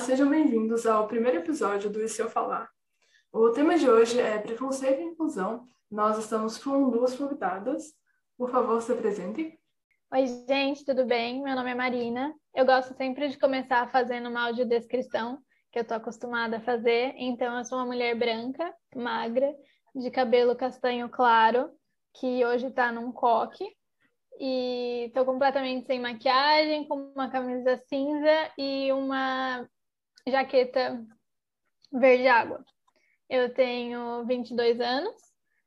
Sejam bem-vindos ao primeiro episódio do Se Eu Falar. O tema de hoje é preconceito e inclusão. Nós estamos com duas convidadas. Por favor, se apresentem. Oi, gente, tudo bem? Meu nome é Marina. Eu gosto sempre de começar fazendo uma audiodescrição, que eu tô acostumada a fazer. Então, eu sou uma mulher branca, magra, de cabelo castanho claro, que hoje tá num coque. E tô completamente sem maquiagem, com uma camisa cinza e uma jaqueta verde água. Eu tenho 22 anos,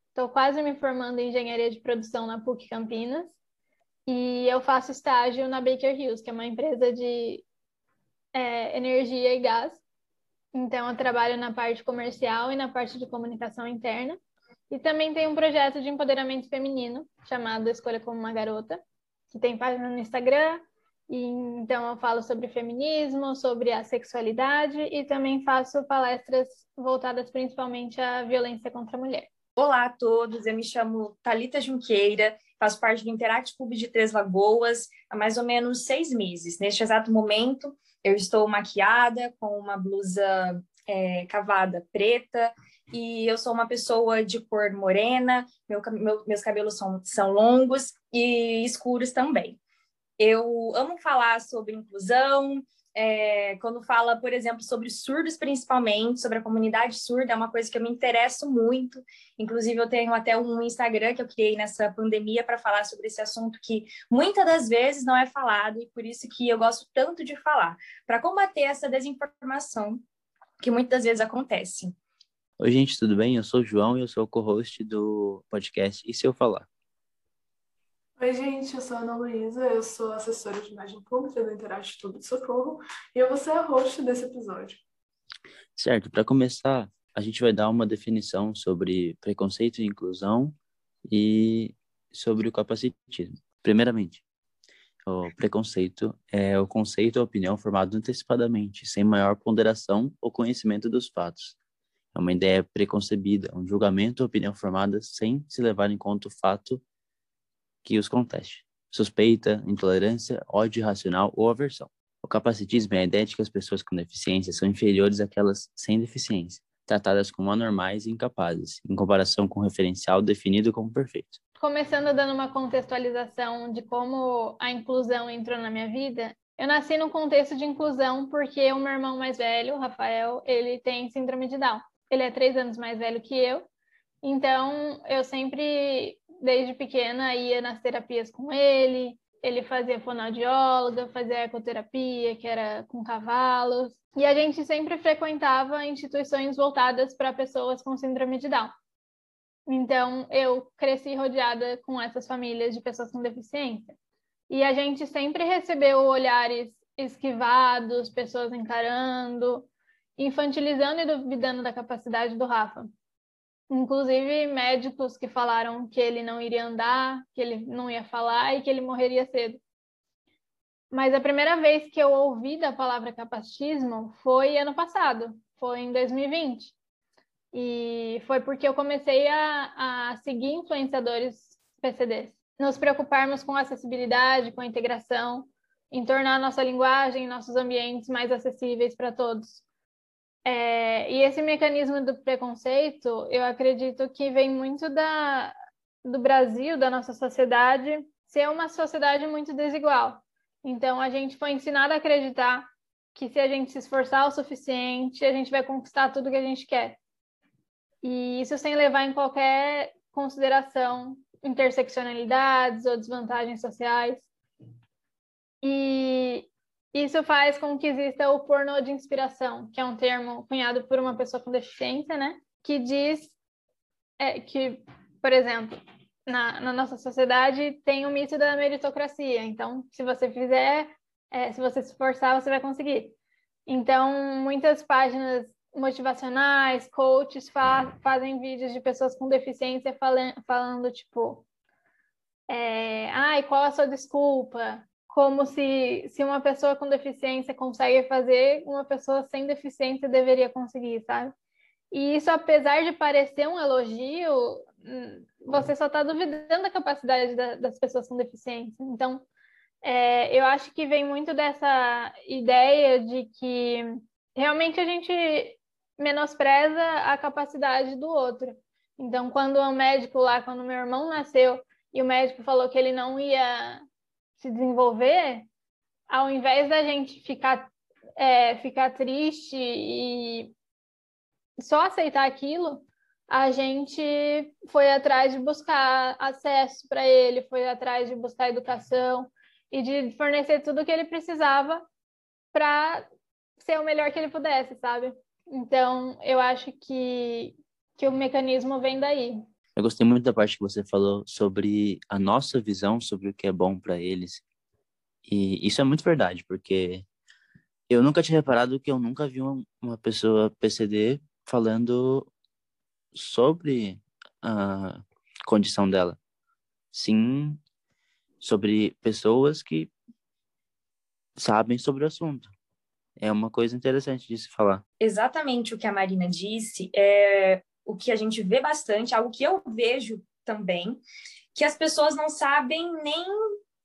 estou quase me formando em engenharia de produção na PUC Campinas e eu faço estágio na Baker Hughes, que é uma empresa de é, energia e gás. Então, eu trabalho na parte comercial e na parte de comunicação interna. E também tem um projeto de empoderamento feminino chamado Escolha como uma Garota, que tem página no Instagram. E, então, eu falo sobre feminismo, sobre a sexualidade e também faço palestras voltadas principalmente à violência contra a mulher. Olá a todos, eu me chamo Talita Junqueira, faço parte do Interact Clube de Três Lagoas há mais ou menos seis meses. Neste exato momento, eu estou maquiada com uma blusa é, cavada preta e eu sou uma pessoa de cor morena, meu, meu, meus cabelos são, são longos e escuros também. Eu amo falar sobre inclusão, é, quando fala, por exemplo, sobre surdos, principalmente, sobre a comunidade surda, é uma coisa que eu me interesso muito. Inclusive, eu tenho até um Instagram que eu criei nessa pandemia para falar sobre esse assunto que muitas das vezes não é falado e por isso que eu gosto tanto de falar, para combater essa desinformação que muitas vezes acontece. Oi, gente, tudo bem? Eu sou o João e eu sou o co-host do podcast E Se Eu Falar? Oi, gente, eu sou a Ana Luísa, eu sou assessora de imagem pública do Interage Tudo de Socorro e eu vou ser a host desse episódio. Certo, para começar, a gente vai dar uma definição sobre preconceito e inclusão e sobre o capacitismo. Primeiramente, o preconceito é o conceito ou opinião formado antecipadamente, sem maior ponderação ou conhecimento dos fatos. É uma ideia preconcebida, um julgamento ou opinião formada sem se levar em conta o fato que os conteste. Suspeita, intolerância, ódio irracional ou aversão. O capacitismo é a ideia de que as pessoas com deficiência são inferiores àquelas sem deficiência, tratadas como anormais e incapazes, em comparação com o referencial definido como perfeito. Começando dando uma contextualização de como a inclusão entrou na minha vida, eu nasci num contexto de inclusão porque o meu irmão mais velho, Rafael, ele tem síndrome de Down. Ele é três anos mais velho que eu, então eu sempre desde pequena ia nas terapias com ele, ele fazia fonoaudióloga, fazia ecoterapia, que era com cavalos, e a gente sempre frequentava instituições voltadas para pessoas com síndrome de Down. Então, eu cresci rodeada com essas famílias de pessoas com deficiência. E a gente sempre recebeu olhares esquivados, pessoas encarando, infantilizando e duvidando da capacidade do Rafa. Inclusive médicos que falaram que ele não iria andar, que ele não ia falar e que ele morreria cedo. Mas a primeira vez que eu ouvi da palavra capacitismo foi ano passado, foi em 2020. E foi porque eu comecei a, a seguir influenciadores PCDs. Nos preocuparmos com acessibilidade, com integração, em tornar nossa linguagem, nossos ambientes mais acessíveis para todos. É, e esse mecanismo do preconceito, eu acredito que vem muito da, do Brasil, da nossa sociedade, ser uma sociedade muito desigual. Então, a gente foi ensinado a acreditar que se a gente se esforçar o suficiente, a gente vai conquistar tudo que a gente quer. E isso sem levar em qualquer consideração interseccionalidades ou desvantagens sociais. E isso faz com que exista o pornô de inspiração, que é um termo cunhado por uma pessoa com deficiência, né? Que diz é, que, por exemplo, na, na, nossa sociedade tem o mito da meritocracia. Então, se você fizer, é, se você se esforçar, você vai conseguir. Então, muitas páginas motivacionais, coaches fa fazem vídeos de pessoas com deficiência falando, falando tipo, é, ai, qual a sua desculpa? Como se, se uma pessoa com deficiência consegue fazer, uma pessoa sem deficiência deveria conseguir, sabe? E isso, apesar de parecer um elogio, hum, você só está duvidando da capacidade da, das pessoas com deficiência. Então, é, eu acho que vem muito dessa ideia de que realmente a gente menospreza a capacidade do outro. Então, quando o médico lá, quando meu irmão nasceu e o médico falou que ele não ia se desenvolver, ao invés da gente ficar, é, ficar triste e só aceitar aquilo, a gente foi atrás de buscar acesso para ele, foi atrás de buscar educação e de fornecer tudo o que ele precisava para ser o melhor que ele pudesse, sabe? Então, eu acho que, que o mecanismo vem daí. Eu gostei muito da parte que você falou sobre a nossa visão sobre o que é bom para eles. E isso é muito verdade, porque eu nunca tinha reparado que eu nunca vi uma pessoa PCD falando sobre a condição dela. Sim, sobre pessoas que sabem sobre o assunto. É uma coisa interessante de se falar. Exatamente o que a Marina disse é o que a gente vê bastante, algo que eu vejo também, que as pessoas não sabem nem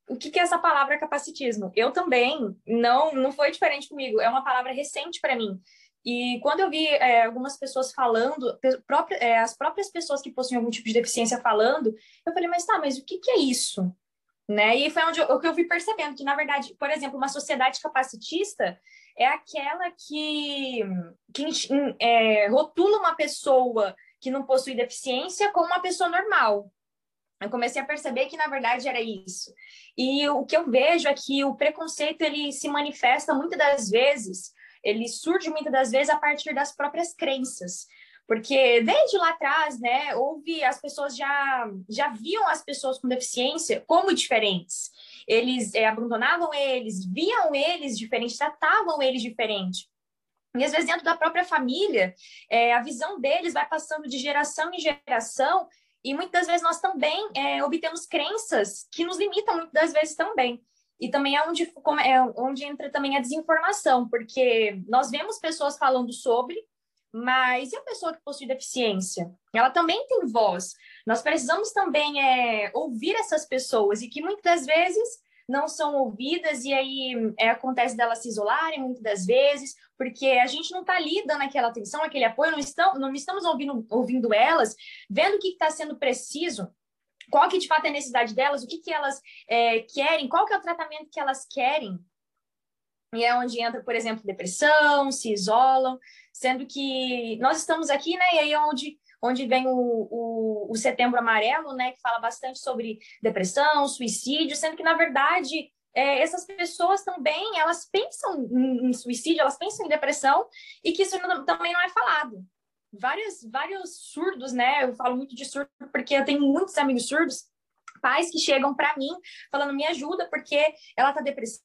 o que, que é essa palavra capacitismo. Eu também, não, não foi diferente comigo, é uma palavra recente para mim. E quando eu vi é, algumas pessoas falando, é, as próprias pessoas que possuem algum tipo de deficiência falando, eu falei, mas tá, mas o que, que é isso? Né? E foi onde eu, que eu fui percebendo, que na verdade, por exemplo, uma sociedade capacitista é aquela que, que é, rotula uma pessoa que não possui deficiência como uma pessoa normal. Eu comecei a perceber que na verdade era isso. E o que eu vejo é que o preconceito ele se manifesta muitas das vezes ele surge muitas das vezes a partir das próprias crenças. Porque desde lá atrás, né, houve as pessoas já já viam as pessoas com deficiência como diferentes. Eles é, abandonavam eles, viam eles diferentes, tratavam eles diferente. E às vezes dentro da própria família, é, a visão deles vai passando de geração em geração e muitas vezes nós também é, obtemos crenças que nos limitam muitas das vezes também. E também é onde, é onde entra também a desinformação, porque nós vemos pessoas falando sobre, mas e a pessoa que possui deficiência? Ela também tem voz. Nós precisamos também é, ouvir essas pessoas e que muitas vezes não são ouvidas e aí é, acontece delas se isolarem muitas das vezes, porque a gente não está ali dando aquela atenção, aquele apoio, não, estão, não estamos ouvindo, ouvindo elas, vendo o que está sendo preciso qual que de fato é a necessidade delas, o que, que elas é, querem, qual que é o tratamento que elas querem. E é onde entra, por exemplo, depressão, se isolam, sendo que nós estamos aqui, né? E aí é onde, onde vem o, o, o setembro amarelo, né? Que fala bastante sobre depressão, suicídio, sendo que, na verdade, é, essas pessoas também, elas pensam em, suicídio, elas pensam em depressão, e que isso não, também não é falado vários, vários surdos, né? Eu falo muito de surdo porque eu tenho muitos amigos surdos, pais que chegam para mim falando me ajuda porque ela tá depressiva,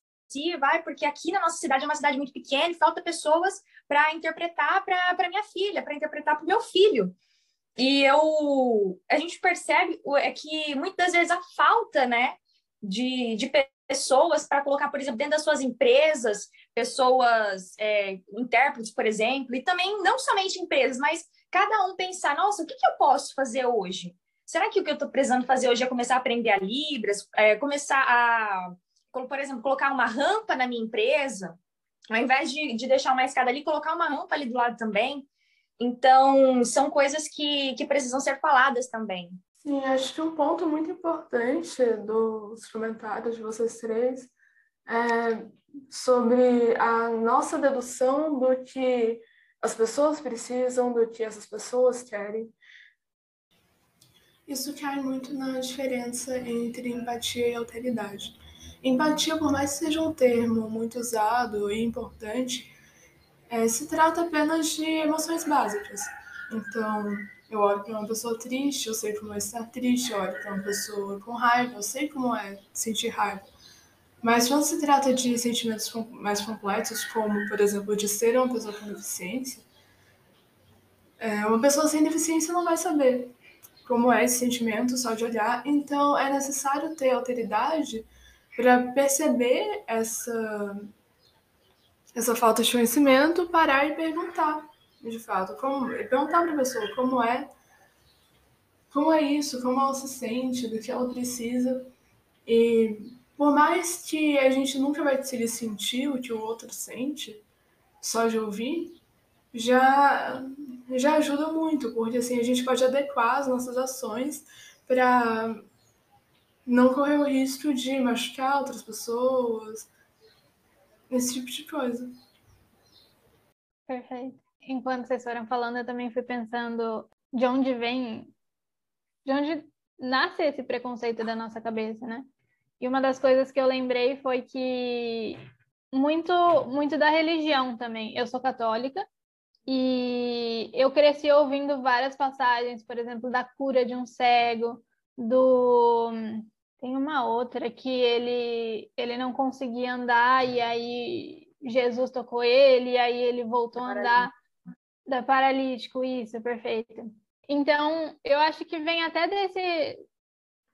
vai porque aqui na nossa cidade é uma cidade muito pequena e falta pessoas para interpretar para minha filha, para interpretar para o meu filho. E eu, a gente percebe é que muitas vezes a falta, né, de, de pessoas para colocar, por exemplo, dentro das suas empresas, pessoas, é, intérpretes, por exemplo, e também não somente empresas, mas cada um pensar, nossa, o que, que eu posso fazer hoje? Será que o que eu estou precisando fazer hoje é começar a aprender a Libras, é, começar a, por exemplo, colocar uma rampa na minha empresa, ao invés de, de deixar uma escada ali, colocar uma rampa ali do lado também. Então, são coisas que, que precisam ser faladas também. Sim, acho que um ponto muito importante dos comentários de vocês três é sobre a nossa dedução do que as pessoas precisam, do que essas pessoas querem. Isso cai muito na diferença entre empatia e alteridade. Empatia, por mais que seja um termo muito usado e importante, é, se trata apenas de emoções básicas. Então, eu olho para uma pessoa triste, eu sei como é estar triste, eu olho para uma pessoa com raiva, eu sei como é sentir raiva. Mas quando se trata de sentimentos mais complexos, como, por exemplo, de ser uma pessoa com deficiência, é, uma pessoa sem deficiência não vai saber como é esse sentimento só de olhar. Então, é necessário ter alteridade para perceber essa, essa falta de conhecimento, parar e perguntar, de fato, como, perguntar para a pessoa como é, como é isso, como ela se sente, do que ela precisa. E por mais que a gente nunca vai conseguir sentir o que o outro sente, só de ouvir, já, já ajuda muito, porque assim a gente pode adequar as nossas ações para não correr o risco de machucar outras pessoas, esse tipo de coisa. Perfeito. Enquanto vocês foram falando, eu também fui pensando de onde vem, de onde nasce esse preconceito da nossa cabeça, né? E uma das coisas que eu lembrei foi que muito, muito da religião também. Eu sou católica e eu cresci ouvindo várias passagens, por exemplo, da cura de um cego, do tem uma outra que ele ele não conseguia andar e aí Jesus tocou ele e aí ele voltou a andar da paralítico, isso, perfeito. Então, eu acho que vem até desse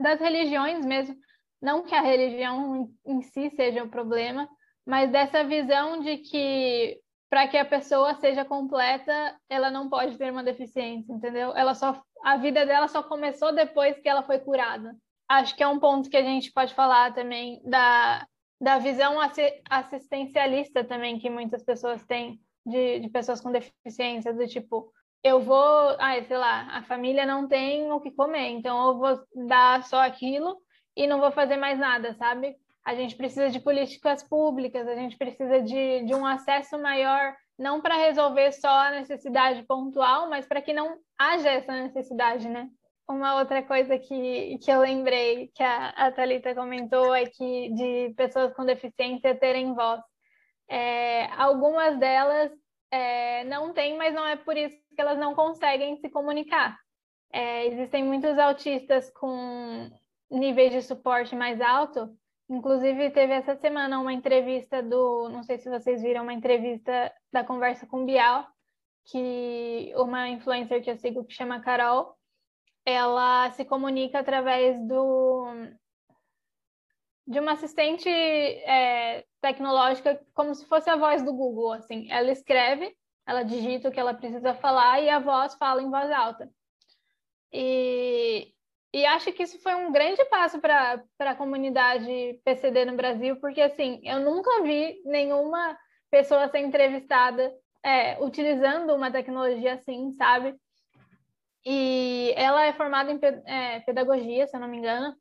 das religiões mesmo, não que a religião em si seja o problema, mas dessa visão de que para que a pessoa seja completa, ela não pode ter uma deficiência, entendeu? Ela só a vida dela só começou depois que ela foi curada. Acho que é um ponto que a gente pode falar também da, da visão assistencialista também que muitas pessoas têm de, de pessoas com deficiência, do tipo, eu vou, ai, sei lá, a família não tem o que comer, então eu vou dar só aquilo e não vou fazer mais nada, sabe? A gente precisa de políticas públicas, a gente precisa de, de um acesso maior, não para resolver só a necessidade pontual, mas para que não haja essa necessidade, né? Uma outra coisa que, que eu lembrei que a, a Thalita comentou é que de pessoas com deficiência terem voz. É, algumas delas é, não têm, mas não é por isso que elas não conseguem se comunicar. É, existem muitos autistas com níveis de suporte mais alto. Inclusive, teve essa semana uma entrevista do. Não sei se vocês viram, uma entrevista da Conversa com Bial, que uma influencer que eu sigo que chama Carol, ela se comunica através do de uma assistente é, tecnológica como se fosse a voz do Google, assim. Ela escreve, ela digita o que ela precisa falar e a voz fala em voz alta. E, e acho que isso foi um grande passo para a comunidade PCD no Brasil, porque, assim, eu nunca vi nenhuma pessoa ser entrevistada é, utilizando uma tecnologia assim, sabe? E ela é formada em é, pedagogia, se eu não me engano.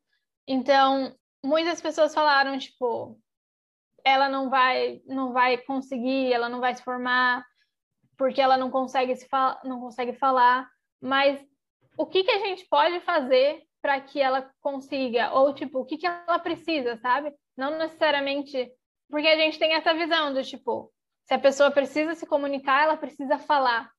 Então, muitas pessoas falaram, tipo, ela não vai, não vai conseguir, ela não vai se formar porque ela não consegue se não consegue falar, mas o que que a gente pode fazer para que ela consiga ou tipo, o que que ela precisa, sabe? Não necessariamente porque a gente tem essa visão do tipo, se a pessoa precisa se comunicar, ela precisa falar.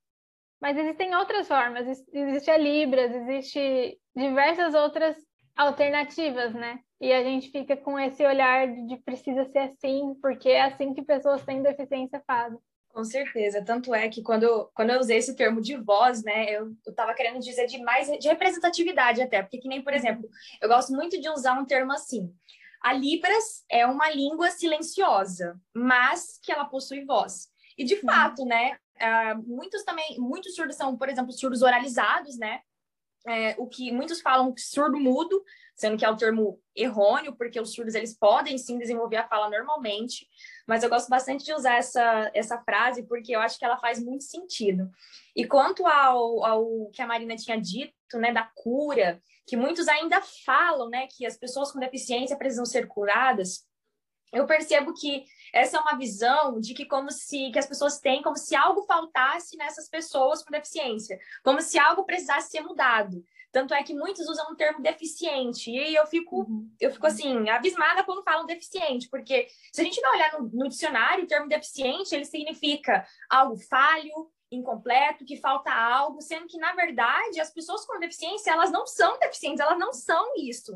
Mas existem outras formas, existe a Libras, existe diversas outras alternativas, né? E a gente fica com esse olhar de precisa ser assim, porque é assim que pessoas têm deficiência fazem. Com certeza, tanto é que quando, quando eu usei esse termo de voz, né, eu, estava querendo dizer de mais de representatividade até, porque que nem, por exemplo, eu gosto muito de usar um termo assim, a Libras é uma língua silenciosa, mas que ela possui voz. E de fato, né, uh, muitos também, muitos surdos são, por exemplo, surdos oralizados, né, é, o que muitos falam surdo mudo, sendo que é o termo errôneo, porque os surdos eles podem sim desenvolver a fala normalmente, mas eu gosto bastante de usar essa, essa frase porque eu acho que ela faz muito sentido. E quanto ao, ao que a Marina tinha dito, né, da cura, que muitos ainda falam, né, que as pessoas com deficiência precisam ser curadas, eu percebo que essa é uma visão de que como se que as pessoas têm como se algo faltasse nessas pessoas com deficiência, como se algo precisasse ser mudado. Tanto é que muitos usam o termo deficiente. E eu fico, uhum. eu fico assim, abismada quando falam deficiente, porque se a gente vai olhar no, no dicionário, o termo deficiente, ele significa algo falho, incompleto, que falta algo, sendo que, na verdade, as pessoas com deficiência, elas não são deficientes, elas não são isso.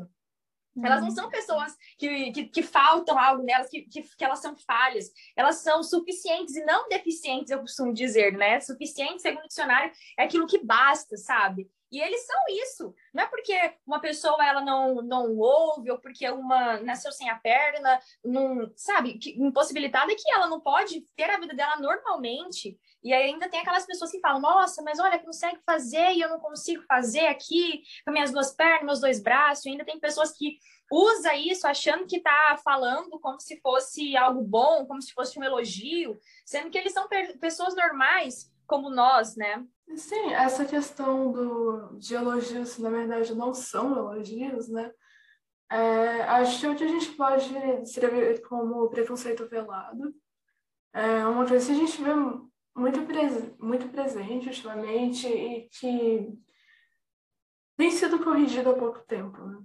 Elas não uhum. são pessoas que, que, que faltam algo nelas, que, que, que, elas são falhas. Elas são suficientes e não deficientes, eu costumo dizer, né? Suficiente, segundo o dicionário, é aquilo que basta, sabe? E eles são isso. Não é porque uma pessoa ela não, não ouve, ou porque uma nasceu sem a perna, não, sabe, que, impossibilitada que ela não pode ter a vida dela normalmente. E ainda tem aquelas pessoas que falam: nossa, mas olha, consegue fazer e eu não consigo fazer aqui com minhas duas pernas, meus dois braços. E ainda tem pessoas que usa isso achando que está falando como se fosse algo bom, como se fosse um elogio, sendo que eles são pessoas normais como nós, né? Sim, essa questão do, de elogios, na verdade, não são elogios, né? É, acho que a gente pode descrever como preconceito velado é uma coisa que a gente vê muito, pres muito presente ultimamente e que tem sido corrigido há pouco tempo. Né?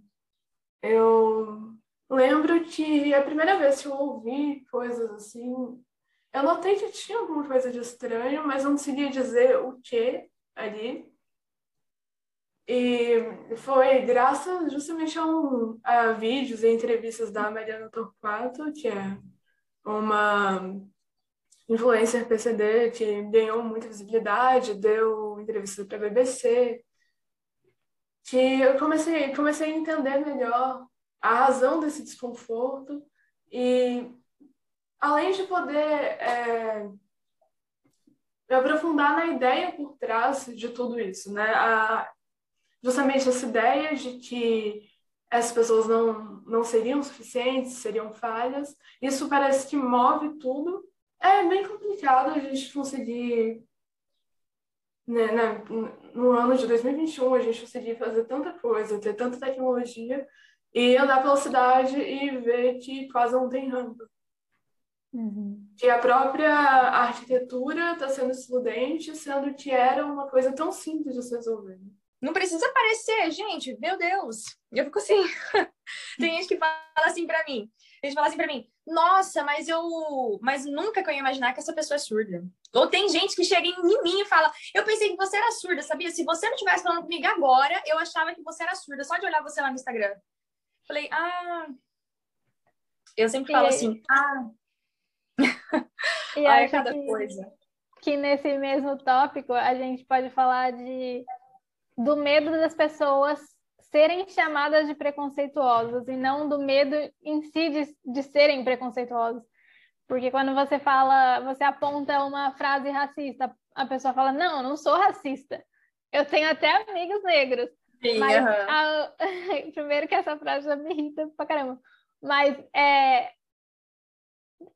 Eu lembro que a primeira vez que eu ouvi coisas assim, eu notei que tinha alguma coisa de estranho, mas não conseguia dizer o que ali. E foi graças justamente a, um, a vídeos e entrevistas da Mariana Torquato, que é uma influencer PCD que ganhou muita visibilidade, deu entrevista para a BBC, que eu comecei, comecei a entender melhor a razão desse desconforto e além de poder é, aprofundar na ideia por trás de tudo isso, né? A, justamente essa ideia de que essas pessoas não, não seriam suficientes, seriam falhas, isso parece que move tudo. É bem complicado a gente conseguir, né, né, no ano de 2021, a gente conseguir fazer tanta coisa, ter tanta tecnologia e andar pela cidade e ver que quase não tem rampa. Uhum. Que a própria arquitetura está sendo excludente, sendo que era uma coisa tão simples de se resolver. Não precisa aparecer, gente, meu Deus. Eu fico assim. Tem gente que fala assim para mim. A gente fala assim para mim: "Nossa, mas eu, mas nunca que eu ia imaginar que essa pessoa é surda". Ou tem gente que chega em mim e fala: "Eu pensei que você era surda, sabia? Se você não estivesse falando comigo agora, eu achava que você era surda só de olhar você lá no Instagram". Falei: "Ah, eu sempre falo assim: "Ah, e Ai, cada que, coisa. Que nesse mesmo tópico a gente pode falar de do medo das pessoas serem chamadas de preconceituosas e não do medo em si de, de serem preconceituosas. Porque quando você fala, você aponta uma frase racista, a pessoa fala: Não, eu não sou racista. Eu tenho até amigos negros. Sim, mas, a... primeiro que essa frase já me irrita pra caramba. Mas é,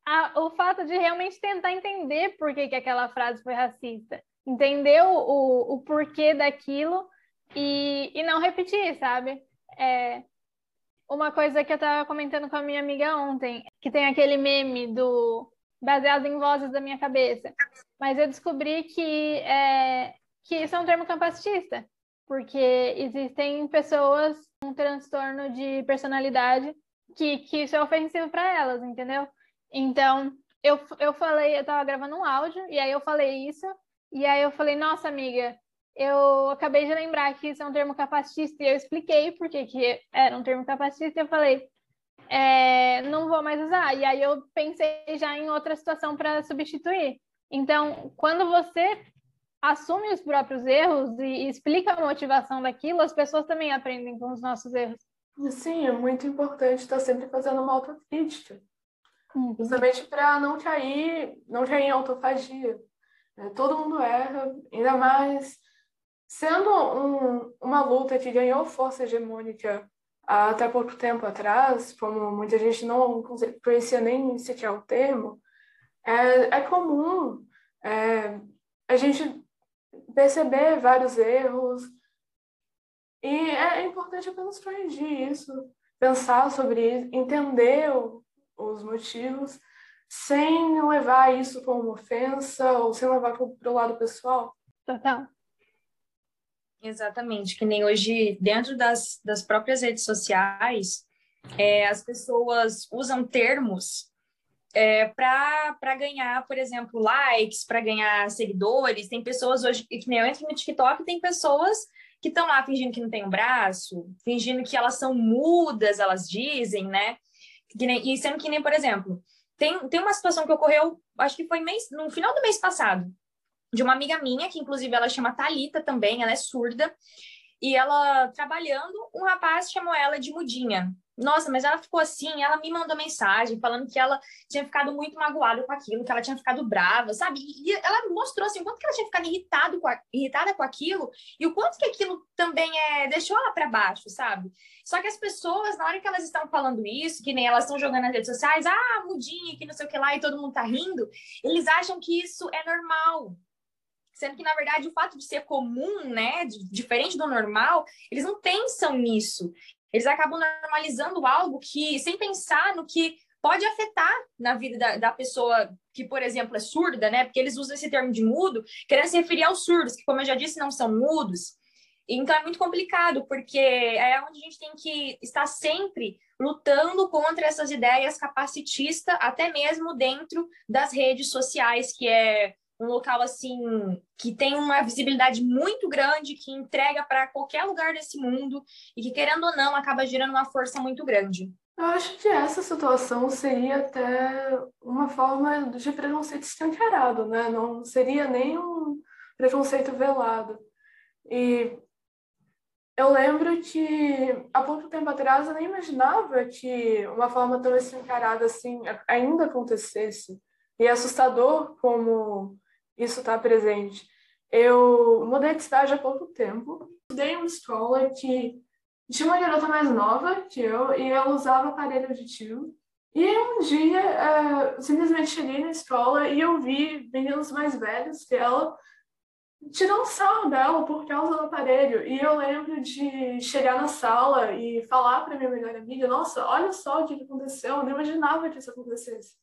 a, o fato de realmente tentar entender por que, que aquela frase foi racista, entender o, o, o porquê daquilo e, e não repetir, sabe? É, uma coisa que eu estava comentando com a minha amiga ontem, que tem aquele meme do baseado em vozes da minha cabeça, mas eu descobri que é, que isso é um termo capacitista, porque existem pessoas com transtorno de personalidade que, que isso é ofensivo para elas, entendeu? Então, eu, eu falei, eu tava gravando um áudio, e aí eu falei isso, e aí eu falei, nossa, amiga, eu acabei de lembrar que isso é um termo capacitista, e eu expliquei por que era um termo capacitista, e eu falei, é, não vou mais usar. E aí eu pensei já em outra situação para substituir. Então, quando você assume os próprios erros e explica a motivação daquilo, as pessoas também aprendem com os nossos erros. Sim, é muito importante estar sempre fazendo uma autocrítica. Uhum. Justamente para não cair, não cair em autofagia. É, todo mundo erra, ainda mais sendo um, uma luta que ganhou força hegemônica até pouco tempo atrás, como muita gente não conhecia nem sequer o termo, é, é comum é, a gente perceber vários erros e é importante apenas corrigir isso, pensar sobre isso, entender o, os motivos, sem levar isso como ofensa ou sem levar para o lado pessoal. Total. Exatamente, que nem hoje, dentro das, das próprias redes sociais, é, as pessoas usam termos é, para ganhar, por exemplo, likes, para ganhar seguidores. Tem pessoas hoje, que nem eu entro no TikTok, tem pessoas que estão lá fingindo que não tem um braço, fingindo que elas são mudas, elas dizem, né? Nem, e sendo que nem, por exemplo, tem, tem uma situação que ocorreu, acho que foi mês, no final do mês passado, de uma amiga minha, que inclusive ela chama Talita também, ela é surda, e ela trabalhando, um rapaz chamou ela de mudinha. Nossa, mas ela ficou assim, ela me mandou mensagem falando que ela tinha ficado muito magoada com aquilo, que ela tinha ficado brava, sabe? E ela mostrou assim, o quanto que ela tinha ficado irritado com a, irritada com aquilo e o quanto que aquilo também é, deixou ela para baixo, sabe? Só que as pessoas, na hora que elas estão falando isso, que nem elas estão jogando nas redes sociais, ah, mudinha, que não sei o que lá, e todo mundo tá rindo, eles acham que isso é normal, sendo que na verdade o fato de ser comum, né, diferente do normal, eles não pensam nisso. Eles acabam normalizando algo que, sem pensar no que pode afetar na vida da, da, pessoa que, por exemplo, é surda, né? Porque eles usam esse termo de mudo, querendo se referir aos surdos, que, como eu já disse, não são mudos. Então é muito complicado, porque é onde a gente tem que estar sempre lutando contra essas ideias capacitistas, até mesmo dentro das redes sociais, que é um local assim que tem uma visibilidade muito grande, que entrega para qualquer lugar desse mundo e que querendo ou não acaba gerando uma força muito grande. Eu acho que essa situação seria até uma forma de preconceito escancarado, né? Não seria nem um preconceito velado. E eu lembro que há pouco tempo atrás eu nem imaginava que uma forma tão escancarada assim ainda acontecesse. E é assustador como isso está presente. Eu mudei de cidade há pouco tempo. Estudei uma escola que tinha uma garota mais nova que eu e ela usava aparelho auditivo. E um dia, uh, simplesmente cheguei na escola e eu vi meninos mais velhos que ela tirando sarro dela por causa do aparelho. E eu lembro de chegar na sala e falar para minha melhor amiga: Nossa, olha só o que aconteceu. Eu não imaginava que isso acontecesse.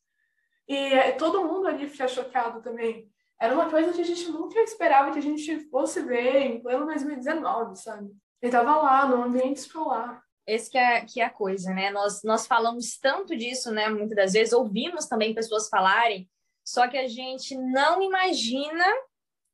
E eh, todo mundo ali fica chocado também era uma coisa que a gente nunca esperava que a gente fosse ver em pleno 2019, sabe? Ele estava lá, no ambiente escolar. Esse que é, que é a coisa, né? Nós, nós falamos tanto disso, né? Muitas das vezes ouvimos também pessoas falarem, só que a gente não imagina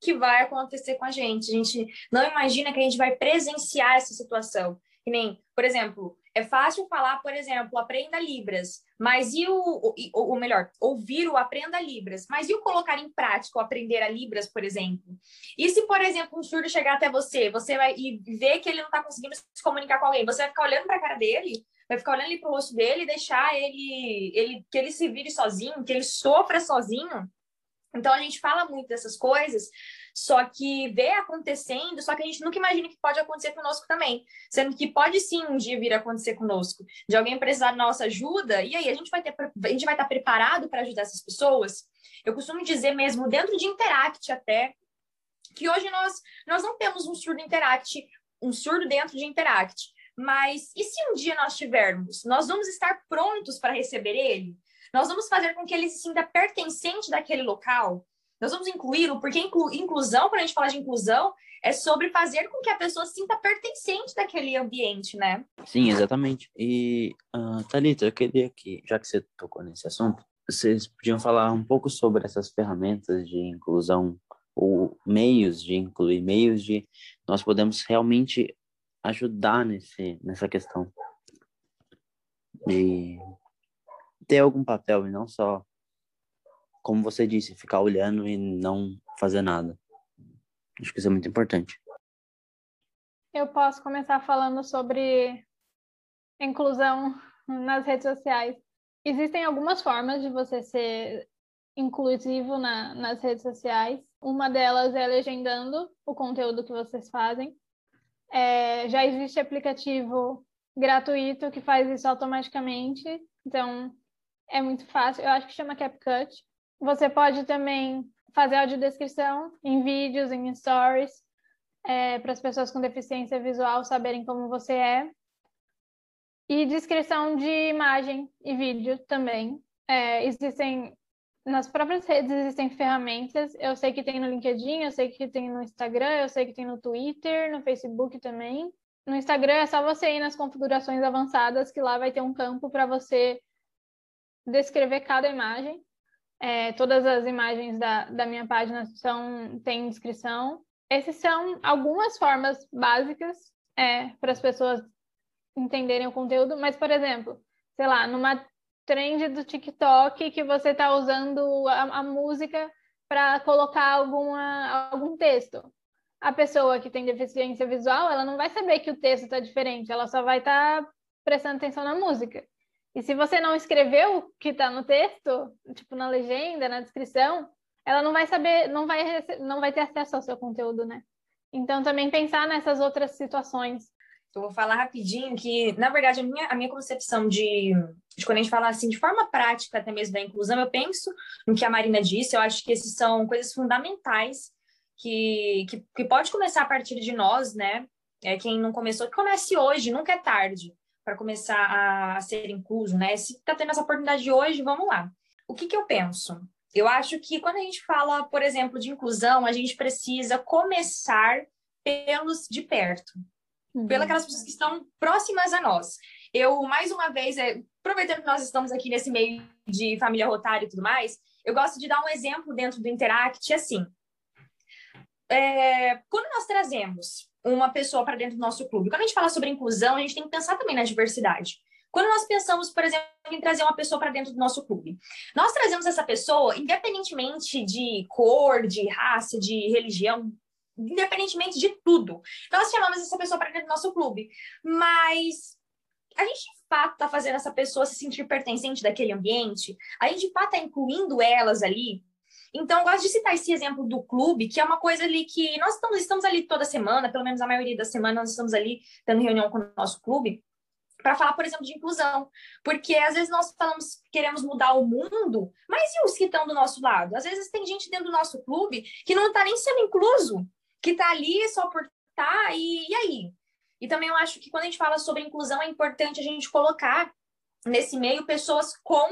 que vai acontecer com a gente. A gente não imagina que a gente vai presenciar essa situação. Que nem, por exemplo, é fácil falar, por exemplo, aprenda Libras, mas e o, o, melhor, ouvir o aprenda Libras, mas e o colocar em prática o aprender a Libras, por exemplo? E se, por exemplo, um surdo chegar até você, você vai e ver que ele não está conseguindo se comunicar com alguém, você vai ficar olhando para a cara dele, vai ficar olhando para o rosto dele deixar ele, ele, que ele se vire sozinho, que ele sofra sozinho? Então a gente fala muito dessas coisas, só que vê acontecendo, só que a gente nunca imagina que pode acontecer conosco também, sendo que pode sim um dia vir a acontecer conosco, de alguém precisar da nossa ajuda, e aí a gente vai ter a gente vai estar preparado para ajudar essas pessoas. Eu costumo dizer mesmo dentro de Interact até que hoje nós nós não temos um surdo Interact, um surdo dentro de Interact, mas e se um dia nós tivermos? Nós vamos estar prontos para receber ele? Nós vamos fazer com que ele se sinta pertencente daquele local? Nós vamos incluí-lo, porque inclu inclusão, quando a gente fala de inclusão, é sobre fazer com que a pessoa se sinta pertencente daquele ambiente, né? Sim, exatamente. E, uh, Thalita, eu queria que, já que você tocou nesse assunto, vocês podiam falar um pouco sobre essas ferramentas de inclusão ou meios de incluir, meios de nós podemos realmente ajudar nesse, nessa questão de ter algum papel e não só como você disse, ficar olhando e não fazer nada. Acho que isso é muito importante. Eu posso começar falando sobre inclusão nas redes sociais. Existem algumas formas de você ser inclusivo na, nas redes sociais. Uma delas é legendando o conteúdo que vocês fazem. É, já existe aplicativo gratuito que faz isso automaticamente, então é muito fácil. Eu acho que chama CapCut. Você pode também fazer audiodescrição em vídeos, em stories, é, para as pessoas com deficiência visual saberem como você é. E descrição de imagem e vídeo também. É, existem, nas próprias redes existem ferramentas. Eu sei que tem no LinkedIn, eu sei que tem no Instagram, eu sei que tem no Twitter, no Facebook também. No Instagram é só você ir nas configurações avançadas, que lá vai ter um campo para você descrever cada imagem. É, todas as imagens da, da minha página são, têm descrição. Essas são algumas formas básicas é, para as pessoas entenderem o conteúdo, mas, por exemplo, sei lá, numa trend do TikTok que você está usando a, a música para colocar alguma, algum texto. a pessoa que tem deficiência visual, ela não vai saber que o texto está diferente, ela só vai estar tá prestando atenção na música. E se você não escreveu o que está no texto, tipo na legenda, na descrição, ela não vai saber, não vai, não vai ter acesso ao seu conteúdo, né? Então também pensar nessas outras situações. Eu vou falar rapidinho que, na verdade, a minha, a minha concepção de, de quando a gente fala assim, de forma prática até mesmo da inclusão, eu penso no que a Marina disse, eu acho que esses são coisas fundamentais que, que, que pode começar a partir de nós, né? É, quem não começou, que comece hoje, nunca é tarde para começar a, ser incluso, né? Se está tendo essa oportunidade hoje, vamos lá. O que, que eu penso? Eu acho que quando a gente fala, por exemplo, de inclusão, a gente precisa começar pelos de perto, uhum. pelas aquelas pessoas que estão próximas a nós. Eu, mais uma vez, é, aproveitando que nós estamos aqui nesse meio de família rotária e tudo mais, eu gosto de dar um exemplo dentro do Interact, assim é, quando nós trazemos uma pessoa para dentro do nosso clube, quando a gente fala sobre inclusão, a gente tem que pensar também na diversidade. Quando nós pensamos, por exemplo, em trazer uma pessoa para dentro do nosso clube, nós trazemos essa pessoa independentemente de cor, de raça, de religião, independentemente de tudo. Nós chamamos essa pessoa para dentro do nosso clube, mas a gente de fato está fazendo essa pessoa se sentir pertencente daquele ambiente, a gente de fato está incluindo elas ali, então, eu gosto de citar esse exemplo do clube, que é uma coisa ali que nós estamos, estamos ali toda semana, pelo menos a maioria da semana, nós estamos ali tendo reunião com o nosso clube, para falar, por exemplo, de inclusão. Porque às vezes nós falamos queremos mudar o mundo, mas e os que estão do nosso lado? Às vezes tem gente dentro do nosso clube que não está nem sendo incluso, que está ali só por estar, tá, e, e aí? E também eu acho que quando a gente fala sobre inclusão, é importante a gente colocar nesse meio pessoas com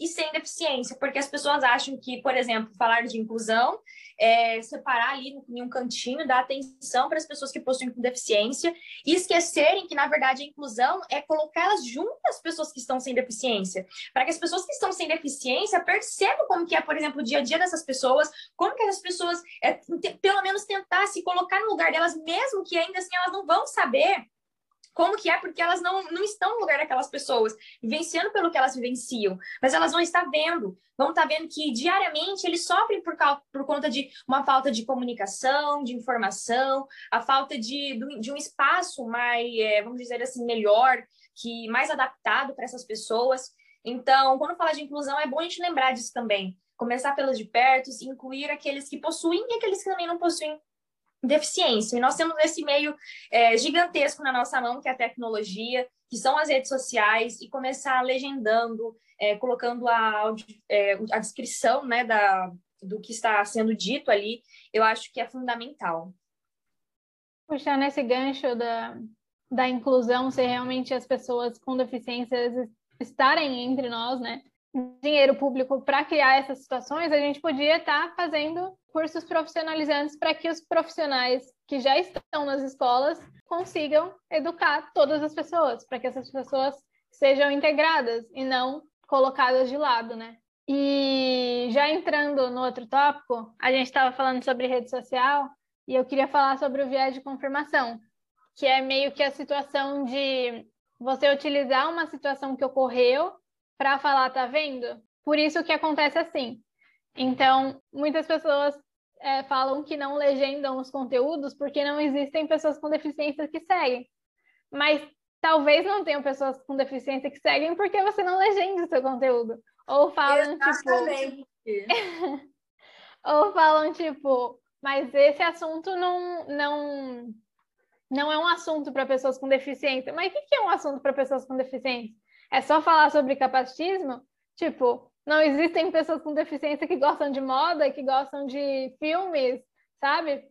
e sem deficiência, porque as pessoas acham que, por exemplo, falar de inclusão é separar ali em um cantinho, dar atenção para as pessoas que possuem deficiência e esquecerem que, na verdade, a inclusão é colocá-las junto às pessoas que estão sem deficiência, para que as pessoas que estão sem deficiência percebam como que é, por exemplo, o dia a dia dessas pessoas, como que as pessoas, é, pelo menos, tentar se colocar no lugar delas, mesmo que ainda assim elas não vão saber como que é, porque elas não, não estão no lugar daquelas pessoas, vivenciando pelo que elas vivenciam, mas elas vão estar vendo, vão estar vendo que diariamente eles sofrem por, por conta de uma falta de comunicação, de informação, a falta de, de um espaço mais, é, vamos dizer assim, melhor, que mais adaptado para essas pessoas. Então, quando fala de inclusão, é bom a gente lembrar disso também. Começar pelos de perto, incluir aqueles que possuem e aqueles que também não possuem deficiência. E nós temos esse meio é, gigantesco na nossa mão, que é a tecnologia, que são as redes sociais, e começar legendando, é, colocando a, é, a descrição né, da, do que está sendo dito ali, eu acho que é fundamental. Puxando esse gancho da, da inclusão, se realmente as pessoas com deficiências estarem entre nós, né? Dinheiro público para criar essas situações, a gente podia estar tá fazendo cursos profissionalizantes para que os profissionais que já estão nas escolas consigam educar todas as pessoas, para que essas pessoas sejam integradas e não colocadas de lado, né? E já entrando no outro tópico, a gente estava falando sobre rede social e eu queria falar sobre o viés de confirmação, que é meio que a situação de você utilizar uma situação que ocorreu para falar, tá vendo? Por isso que acontece assim. Então, muitas pessoas é, falam que não legendam os conteúdos porque não existem pessoas com deficiência que seguem. Mas talvez não tenham pessoas com deficiência que seguem porque você não legenda o seu conteúdo. Ou falam, tipo, Exatamente. tipo. Ou falam, tipo, mas esse assunto não, não, não é um assunto para pessoas com deficiência. Mas o que é um assunto para pessoas com deficiência? É só falar sobre capacitismo, tipo, não existem pessoas com deficiência que gostam de moda, que gostam de filmes, sabe?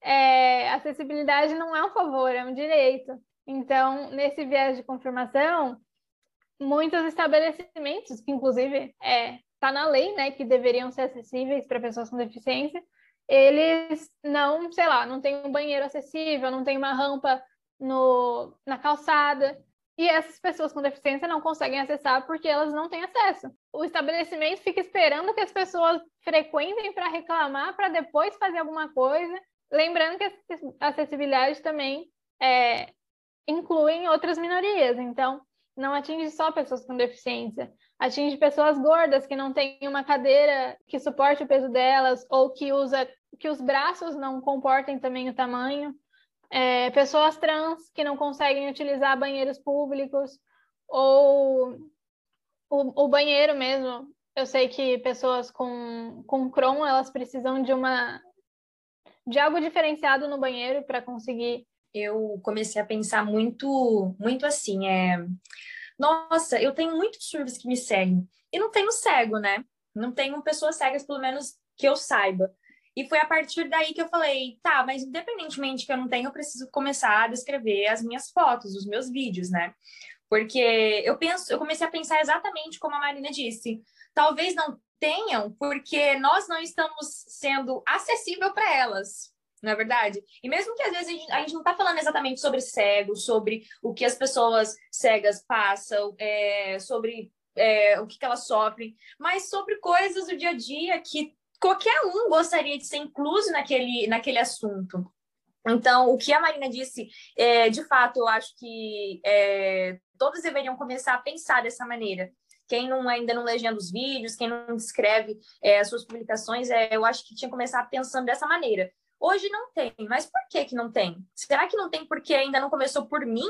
É, acessibilidade não é um favor, é um direito. Então, nesse viés de confirmação, muitos estabelecimentos, que inclusive é tá na lei, né, que deveriam ser acessíveis para pessoas com deficiência, eles não, sei lá, não tem um banheiro acessível, não tem uma rampa no, na calçada. E essas pessoas com deficiência não conseguem acessar porque elas não têm acesso. O estabelecimento fica esperando que as pessoas frequentem para reclamar, para depois fazer alguma coisa. Lembrando que a acessibilidade também é, inclui outras minorias, então não atinge só pessoas com deficiência, atinge pessoas gordas que não têm uma cadeira que suporte o peso delas ou que usa que os braços não comportem também o tamanho, é, pessoas trans que não conseguem utilizar banheiros públicos, ou o, o banheiro mesmo. Eu sei que pessoas com, com Crohn, elas precisam de uma de algo diferenciado no banheiro para conseguir. Eu comecei a pensar muito, muito assim, é, nossa, eu tenho muitos surdos que me seguem e não tenho cego, né? Não tenho pessoas cegas, pelo menos que eu saiba. E foi a partir daí que eu falei, tá, mas independentemente que eu não tenho, eu preciso começar a descrever as minhas fotos, os meus vídeos, né? Porque eu penso, eu comecei a pensar exatamente como a Marina disse. Talvez não tenham, porque nós não estamos sendo acessível para elas, não é verdade? E mesmo que às vezes a gente, a gente não está falando exatamente sobre cego, sobre o que as pessoas cegas passam, é, sobre é, o que, que elas sofrem, mas sobre coisas do dia a dia que qualquer um gostaria de ser incluso naquele, naquele assunto. Então, o que a Marina disse, é, de fato, eu acho que é, todos deveriam começar a pensar dessa maneira. Quem não, ainda não legenda os vídeos, quem não escreve é, as suas publicações, é, eu acho que tinha que começar pensando dessa maneira. Hoje não tem, mas por que, que não tem? Será que não tem porque ainda não começou por mim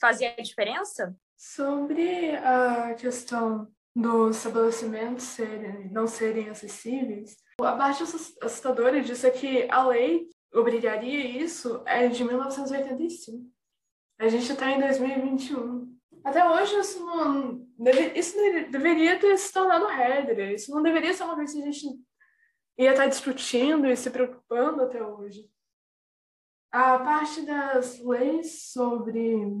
fazer a diferença? Sobre a questão dos estabelecimentos serem, não serem acessíveis, a parte assustadora disso é que a lei obrigaria isso é de 1985. A gente está em 2021. Até hoje isso não deve, isso deveria ter se tornado regra. Isso não deveria ser uma coisa que a gente ia estar discutindo e se preocupando até hoje. A parte das leis sobre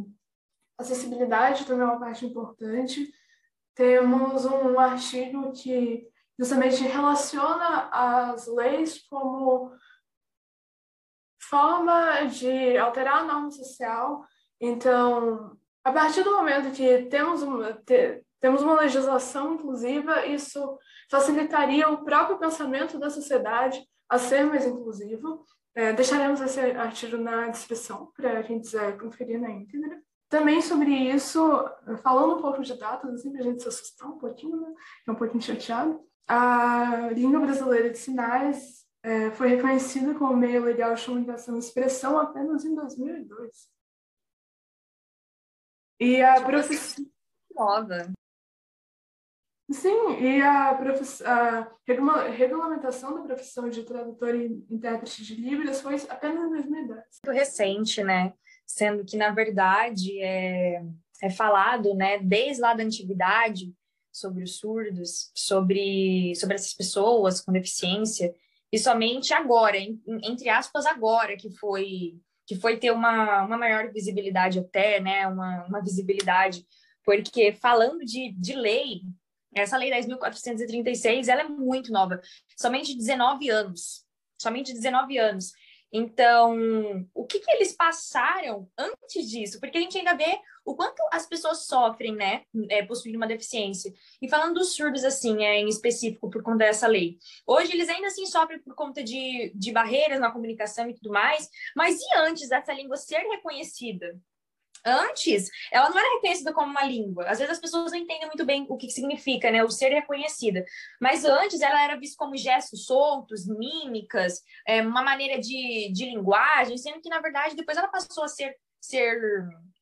acessibilidade também é uma parte importante. Temos um artigo que justamente relaciona as leis como forma de alterar a norma social. Então, a partir do momento que temos uma, te, temos uma legislação inclusiva, isso facilitaria o próprio pensamento da sociedade a ser mais inclusivo. É, deixaremos esse artigo na descrição para quem quiser conferir na íntegra. Também sobre isso, falando um pouco de dados, assim, para a gente se assustar um pouquinho, né? É um pouquinho chateado. A língua brasileira de sinais é, foi reconhecida como meio legal de comunicação e expressão apenas em 2002. E a profissão. Nova. Sim, e a, profiss... a regula... regulamentação da profissão de tradutor e intérprete de Libras foi apenas em 2010. Muito recente, né? Sendo que, na verdade, é, é falado, né, desde lá da antiguidade, sobre os surdos, sobre, sobre essas pessoas com deficiência, e somente agora, entre aspas, agora que foi que foi ter uma, uma maior visibilidade até, né, uma, uma visibilidade, porque falando de, de lei, essa lei 10.436, ela é muito nova, somente 19 anos, somente 19 anos. Então, o que, que eles passaram antes disso? Porque a gente ainda vê o quanto as pessoas sofrem, né, é, possuindo uma deficiência. E falando dos surdos, assim, é, em específico, por conta dessa lei. Hoje, eles ainda assim sofrem por conta de, de barreiras na comunicação e tudo mais, mas e antes dessa língua ser reconhecida? Antes, ela não era reconhecida como uma língua. Às vezes as pessoas não entendem muito bem o que significa, né, o ser reconhecida. Mas antes ela era vista como gestos soltos, mímicas, é, uma maneira de, de linguagem, sendo que, na verdade, depois ela passou a ser, ser,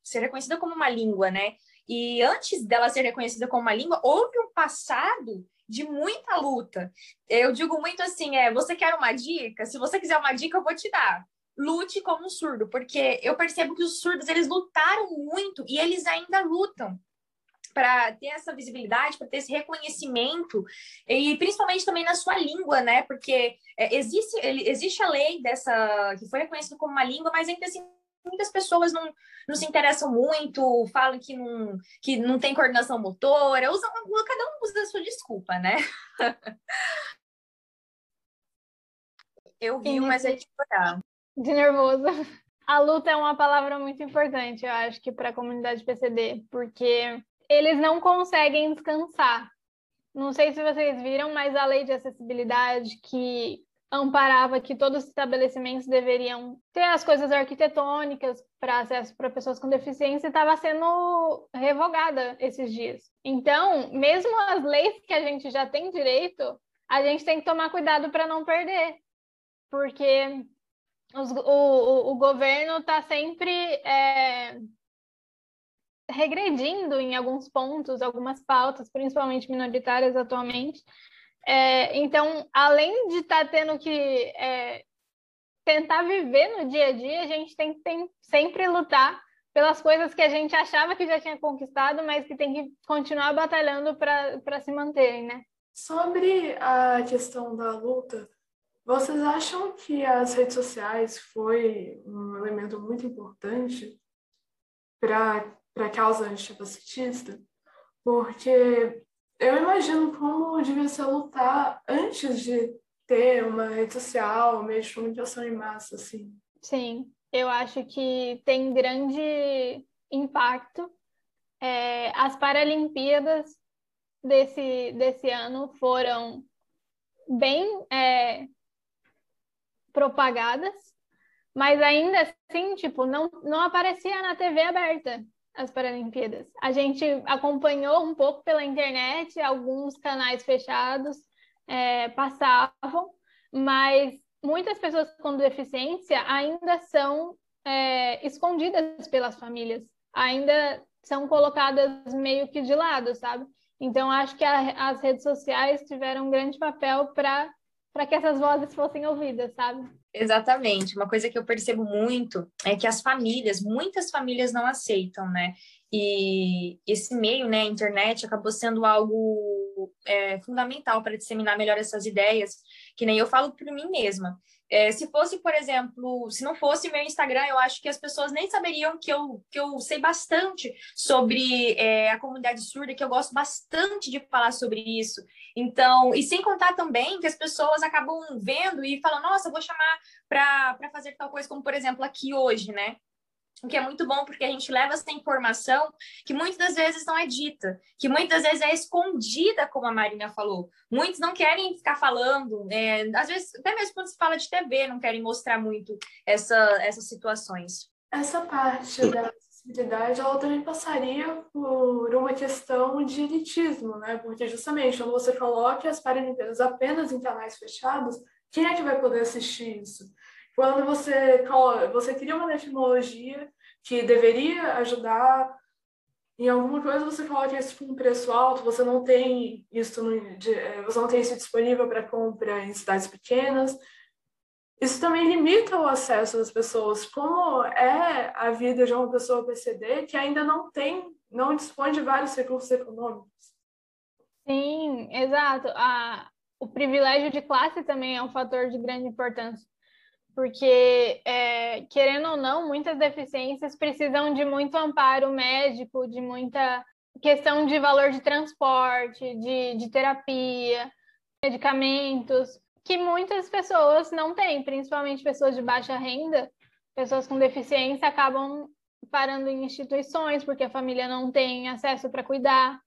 ser reconhecida como uma língua, né? E antes dela ser reconhecida como uma língua, houve um passado de muita luta. Eu digo muito assim, é, você quer uma dica? Se você quiser uma dica, eu vou te dar lute como um surdo, porque eu percebo que os surdos eles lutaram muito e eles ainda lutam para ter essa visibilidade, para ter esse reconhecimento e principalmente também na sua língua, né? Porque é, existe existe a lei dessa que foi reconhecida como uma língua, mas ainda assim muitas pessoas não, não se interessam muito, falam que não, que não tem coordenação motora, usam, cada um usa a sua desculpa, né? eu rio, mas é de chorar de nervoso. A luta é uma palavra muito importante, eu acho que para a comunidade PCD, porque eles não conseguem descansar. Não sei se vocês viram, mas a lei de acessibilidade que amparava que todos os estabelecimentos deveriam ter as coisas arquitetônicas para acesso para pessoas com deficiência estava sendo revogada esses dias. Então, mesmo as leis que a gente já tem direito, a gente tem que tomar cuidado para não perder, porque os, o, o, governo está sempre é, regredindo em alguns pontos, algumas pautas, principalmente minoritárias atualmente. É, então, além de estar tá tendo que é, tentar viver no dia a dia, a gente tem que sempre lutar pelas coisas que a gente achava que já tinha conquistado, mas que tem que continuar batalhando para se manterem, né? Sobre a questão da luta, vocês acham que as redes sociais foi um elemento muito importante para a causa anticapacitista? Porque eu imagino como devia ser lutar antes de ter uma rede social, meio de comunicação em massa, assim. Sim, eu acho que tem grande impacto. É, as Paralimpíadas desse, desse ano foram bem é, propagadas, mas ainda assim, tipo, não, não aparecia na TV aberta as Paralimpíadas. A gente acompanhou um pouco pela internet, alguns canais fechados é, passavam, mas muitas pessoas com deficiência ainda são é, escondidas pelas famílias, ainda são colocadas meio que de lado, sabe? Então, acho que a, as redes sociais tiveram um grande papel para para que essas vozes fossem ouvidas, sabe? Exatamente. Uma coisa que eu percebo muito é que as famílias, muitas famílias não aceitam, né? E esse meio, né, a internet, acabou sendo algo é, fundamental para disseminar melhor essas ideias, que nem eu falo por mim mesma. É, se fosse, por exemplo, se não fosse meu Instagram, eu acho que as pessoas nem saberiam que eu, que eu sei bastante sobre é, a comunidade surda, que eu gosto bastante de falar sobre isso. Então, e sem contar também que as pessoas acabam vendo e falam, nossa, vou chamar para fazer tal coisa, como por exemplo aqui hoje, né? O que é muito bom porque a gente leva essa informação que muitas das vezes não é dita, que muitas vezes é escondida, como a Marina falou. Muitos não querem ficar falando, é, às vezes, até mesmo quando se fala de TV, não querem mostrar muito essa, essas situações. Essa parte da acessibilidade, ela também passaria por uma questão de elitismo, né? Porque justamente quando você coloca as Paralimpíadas apenas em canais fechados, quem é que vai poder assistir isso? Quando você, você cria uma tecnologia que deveria ajudar em alguma coisa, você coloca isso com um preço alto, você não tem isso, no, é, você não tem isso disponível para compra em cidades pequenas. Isso também limita o acesso das pessoas, como é a vida de uma pessoa PCD que ainda não tem, não dispõe de vários recursos econômicos. Sim, exato. A, o privilégio de classe também é um fator de grande importância porque, é, querendo ou não, muitas deficiências precisam de muito amparo médico, de muita questão de valor de transporte, de, de terapia, medicamentos, que muitas pessoas não têm, principalmente pessoas de baixa renda, pessoas com deficiência acabam parando em instituições porque a família não tem acesso para cuidar.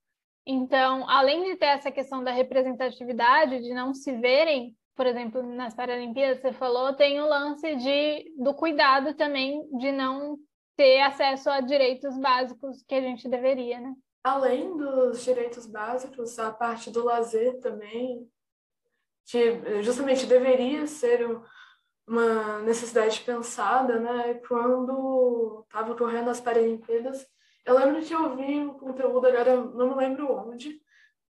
Então, além de ter essa questão da representatividade, de não se verem por exemplo, nas Paralimpíadas, você falou, tem o lance de, do cuidado também de não ter acesso a direitos básicos que a gente deveria, né? Além dos direitos básicos, a parte do lazer também, que justamente deveria ser uma necessidade pensada, né? Quando estava ocorrendo as Paralimpíadas, eu lembro que eu vi um conteúdo, agora não me lembro onde,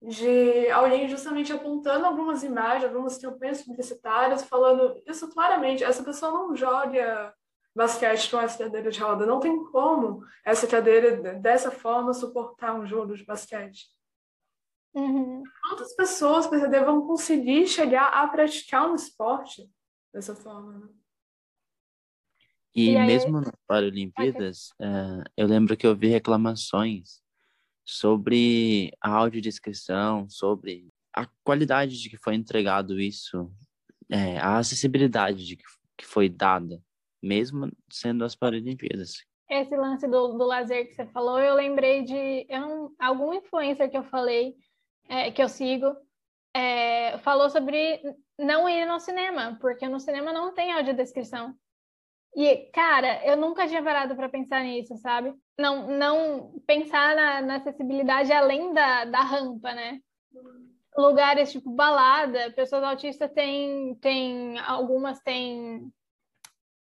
de alguém justamente apontando algumas imagens, algumas campanhas publicitárias, falando isso claramente, essa pessoa não joga basquete com essa cadeira de roda, não tem como essa cadeira dessa forma suportar um jogo de basquete. Uhum. Quantas pessoas perceber, vão conseguir chegar a praticar um esporte dessa forma? Né? E, e aí... mesmo nas Paralimpíadas, okay. uh, eu lembro que eu vi reclamações sobre a audiodescrição, sobre a qualidade de que foi entregado isso, é, a acessibilidade de que, que foi dada, mesmo sendo as Paralimpíadas. Esse lance do, do lazer que você falou, eu lembrei de eu algum influencer que eu falei, é, que eu sigo, é, falou sobre não ir no cinema, porque no cinema não tem audiodescrição. E, cara, eu nunca tinha parado para pensar nisso, sabe? Não, não pensar na, na acessibilidade além da, da rampa, né? lugares tipo balada, pessoas autistas têm, têm algumas têm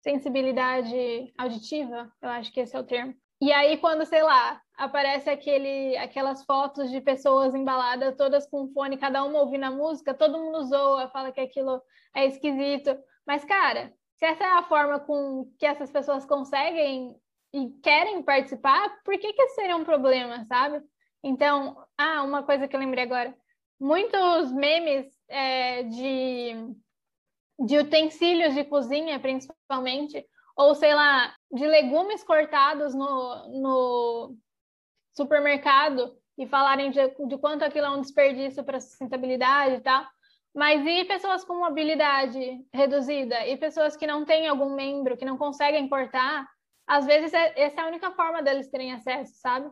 sensibilidade auditiva, eu acho que esse é o termo. E aí quando, sei lá, aparece aquele, aquelas fotos de pessoas embaladas, todas com fone, cada uma ouvindo a música, todo mundo zoa, fala que aquilo é esquisito. Mas, cara, se essa é a forma com que essas pessoas conseguem e querem participar, por que que seria um problema, sabe? Então, ah, uma coisa que eu lembrei agora. Muitos memes é, de, de utensílios de cozinha, principalmente, ou sei lá, de legumes cortados no, no supermercado e falarem de, de quanto aquilo é um desperdício para a sustentabilidade e tal. Mas e pessoas com mobilidade reduzida? E pessoas que não têm algum membro, que não conseguem cortar? Às vezes, é, essa é a única forma deles terem acesso, sabe?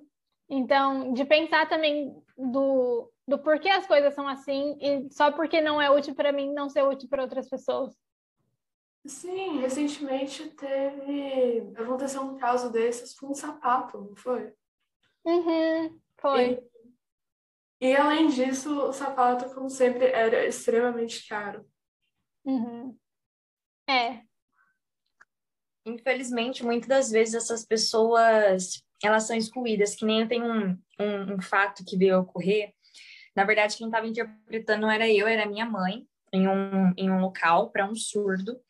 Então, de pensar também do, do porquê as coisas são assim e só porque não é útil para mim, não ser útil para outras pessoas. Sim, recentemente teve. Aconteceu um caso desses com um sapato, não foi? Uhum, foi. E, e além disso, o sapato, como sempre, era extremamente caro. Uhum. É. Infelizmente, muitas das vezes essas pessoas elas são excluídas, que nem eu tenho um, um, um fato que veio ocorrer. Na verdade, quem estava interpretando não era eu, era minha mãe, em um, em um local para um surdo.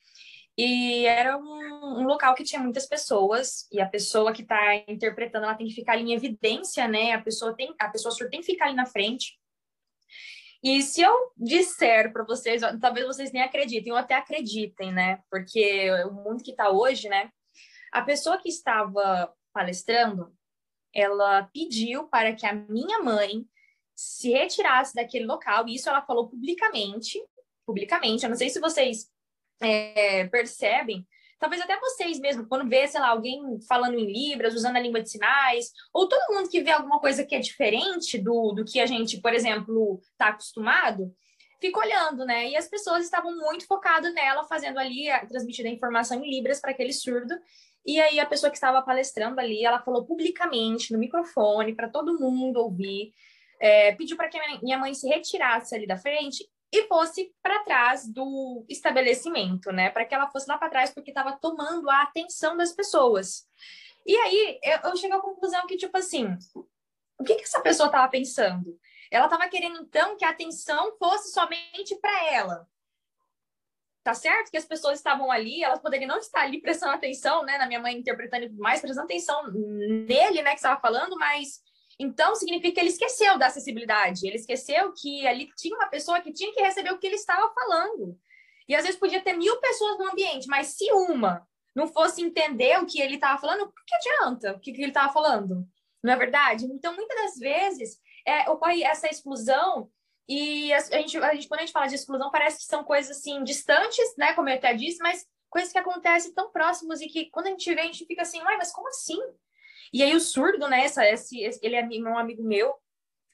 E era um, um, local que tinha muitas pessoas, e a pessoa que está interpretando, ela tem que ficar ali em evidência, né? A pessoa tem, a pessoa surda tem que ficar ali na frente. E se eu disser para vocês, talvez vocês nem acreditem, ou até acreditem, né? Porque o mundo que está hoje, né? A pessoa que estava palestrando, ela pediu para que a minha mãe se retirasse daquele local, e isso ela falou publicamente, publicamente, eu não sei se vocês é, percebem, talvez até vocês mesmo, quando vê, sei lá, alguém falando em Libras, usando a língua de sinais, ou todo mundo que vê alguma coisa que é diferente do, do que a gente, por exemplo, está acostumado, fica olhando, né? E as pessoas estavam muito focadas nela, fazendo ali, transmitindo a informação em Libras para aquele surdo. E aí a pessoa que estava palestrando ali, ela falou publicamente no microfone para todo mundo ouvir, é, pediu para que minha mãe se retirasse ali da frente e fosse para trás do estabelecimento, né? Para que ela fosse lá para trás, porque estava tomando a atenção das pessoas. E aí eu, eu à conclusão que, tipo assim, o que, que essa pessoa estava pensando? Ela estava querendo, então, que a atenção fosse somente para ela. Tá certo que as pessoas estavam ali, elas poderiam não estar ali prestando atenção, né? Na minha mãe interpretando mais, prestando atenção nele, né, que estava falando, mas então, significa que ele esqueceu da acessibilidade, ele esqueceu que ali tinha uma pessoa que tinha que receber o que ele estava falando. E às vezes podia ter mil pessoas no ambiente, mas se uma não fosse entender o que ele estava falando, o que adianta o que, ele estava falando? Não é verdade? Então, muitas das vezes, é, ocorre essa exclusão e a, gente, a gente, quando a gente fala de exclusão, parece que são coisas assim distantes, né? Como eu até disse, mas coisas que acontecem tão próximos e que quando a gente vê, a gente fica assim, mas como assim? E aí o surdo, né, essa, esse, ele é um amigo meu,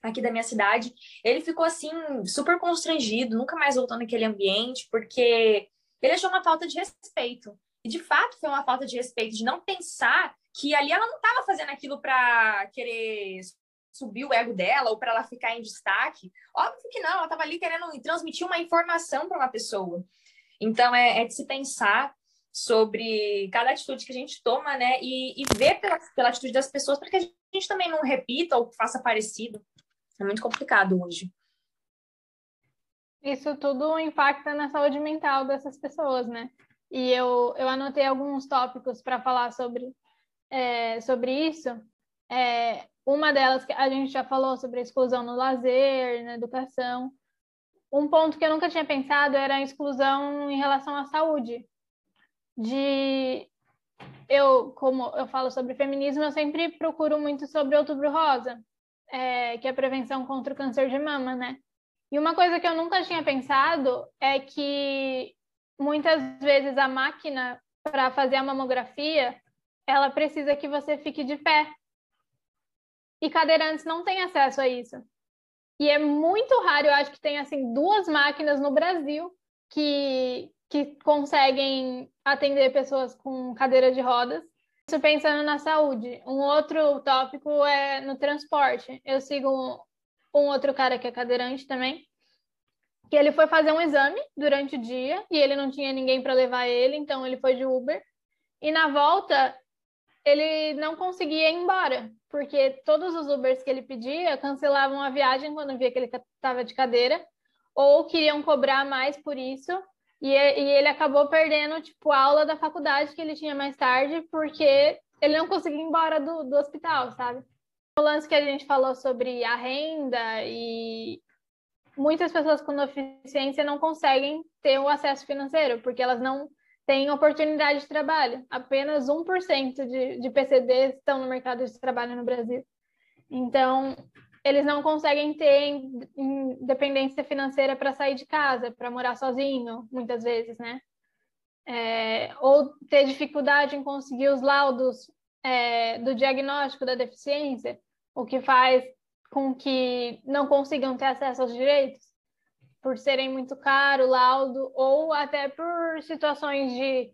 aqui da minha cidade, ele ficou assim, super constrangido, nunca mais voltou naquele ambiente, porque ele achou uma falta de respeito. E de fato foi uma falta de respeito, de não pensar que ali ela não estava fazendo aquilo para querer subir o ego dela ou para ela ficar em destaque. Óbvio que não, ela estava ali querendo transmitir uma informação para uma pessoa. Então é, é de se pensar sobre cada atitude que a gente toma, né? E, e ver pela, pela atitude das pessoas para que a gente também não repita ou faça parecido. É muito complicado hoje. Isso tudo impacta na saúde mental dessas pessoas, né? E eu, eu anotei alguns tópicos para falar sobre, é, sobre isso. É, uma delas que a gente já falou sobre a exclusão no lazer, na educação. Um ponto que eu nunca tinha pensado era a exclusão em relação à saúde, de eu, como eu falo sobre feminismo, eu sempre procuro muito sobre Outubro Rosa, é, que é a prevenção contra o câncer de mama, né? E uma coisa que eu nunca tinha pensado é que muitas vezes a máquina para fazer a mamografia, ela precisa que você fique de pé. E cadeirantes não têm acesso a isso. E é muito raro, eu acho que tem assim duas máquinas no Brasil que que conseguem atender pessoas com cadeira de rodas. Isso pensando na saúde. Um outro tópico é no transporte. Eu sigo um outro cara que é cadeirante também, que ele foi fazer um exame durante o dia e ele não tinha ninguém para levar ele, então ele foi de Uber. E na volta, ele não conseguia ir embora, porque todos os Ubers que ele pedia cancelavam a viagem quando via que ele estava de cadeira, ou queriam cobrar mais por isso, e, e ele acabou perdendo, tipo, a aula da faculdade que ele tinha mais tarde, porque ele não conseguia ir embora do, do hospital, sabe? O lance que a gente falou sobre a renda e muitas pessoas com deficiência não conseguem ter o acesso financeiro, porque elas não têm oportunidade de trabalho. Apenas 1% de, de PCDs estão no mercado de trabalho no Brasil. Então, eles não conseguem ter independência financeira para sair de casa, para morar sozinho, muitas vezes, né? É, ou ter dificuldade em conseguir os laudos é, do diagnóstico da deficiência, o que faz com que não consigam ter acesso aos direitos, por serem muito caro o laudo, ou até por situações de,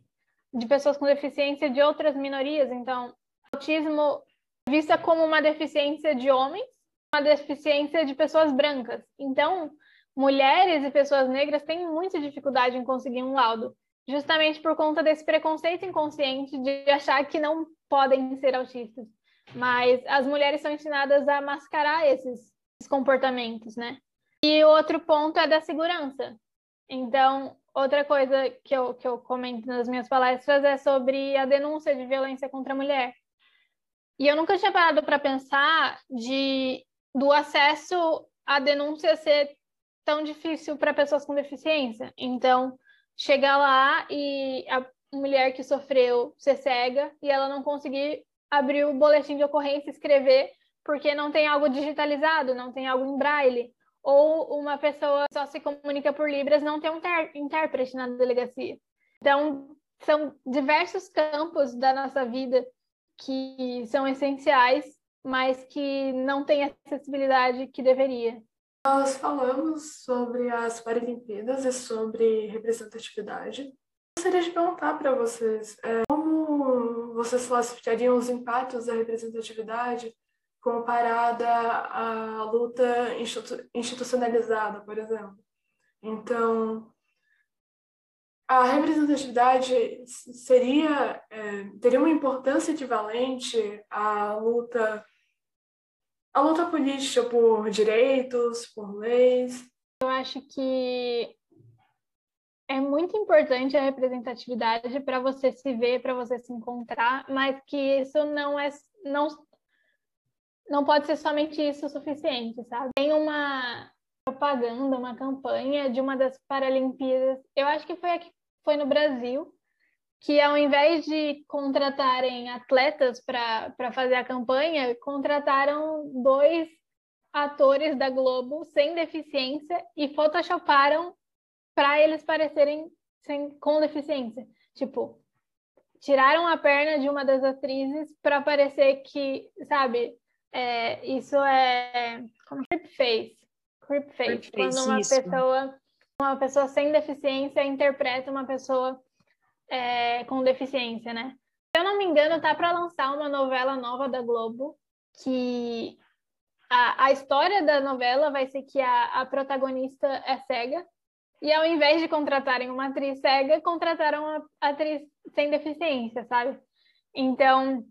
de pessoas com deficiência de outras minorias. Então, autismo vista como uma deficiência de homens uma deficiência de pessoas brancas. Então, mulheres e pessoas negras têm muita dificuldade em conseguir um laudo, justamente por conta desse preconceito inconsciente de achar que não podem ser autistas. Mas as mulheres são ensinadas a mascarar esses comportamentos, né? E outro ponto é da segurança. Então, outra coisa que eu, que eu comento nas minhas palestras é sobre a denúncia de violência contra a mulher. E eu nunca tinha parado para pensar de do acesso à denúncia ser tão difícil para pessoas com deficiência. Então, chegar lá e a mulher que sofreu ser cega e ela não conseguir abrir o boletim de ocorrência e escrever porque não tem algo digitalizado, não tem algo em braille. Ou uma pessoa só se comunica por Libras, não tem um intérprete na delegacia. Então, são diversos campos da nossa vida que são essenciais mas que não tem a acessibilidade que deveria. Nós falamos sobre as Paralimpíadas e sobre representatividade. Gostaria de perguntar para vocês é, como vocês classificariam os impactos da representatividade comparada à luta institu institucionalizada, por exemplo. Então, a representatividade seria é, teria uma importância equivalente à luta a luta política por direitos, por leis. Eu acho que é muito importante a representatividade para você se ver, para você se encontrar, mas que isso não é não não pode ser somente isso o suficiente, sabe? Tem uma propaganda, uma campanha de uma das Paralimpíadas, eu acho que foi aqui, foi no Brasil, que ao invés de contratarem atletas para fazer a campanha, contrataram dois atores da Globo sem deficiência e photoshoparam para eles parecerem sem, com deficiência. Tipo, tiraram a perna de uma das atrizes para parecer que, sabe, é, isso é como creep face. Creep face, quando uma isso. pessoa uma pessoa sem deficiência interpreta uma pessoa é, com deficiência, né? Se eu não me engano, tá para lançar uma novela nova da Globo que a, a história da novela vai ser que a, a protagonista é cega e ao invés de contratarem uma atriz cega, contrataram uma atriz sem deficiência, sabe? Então,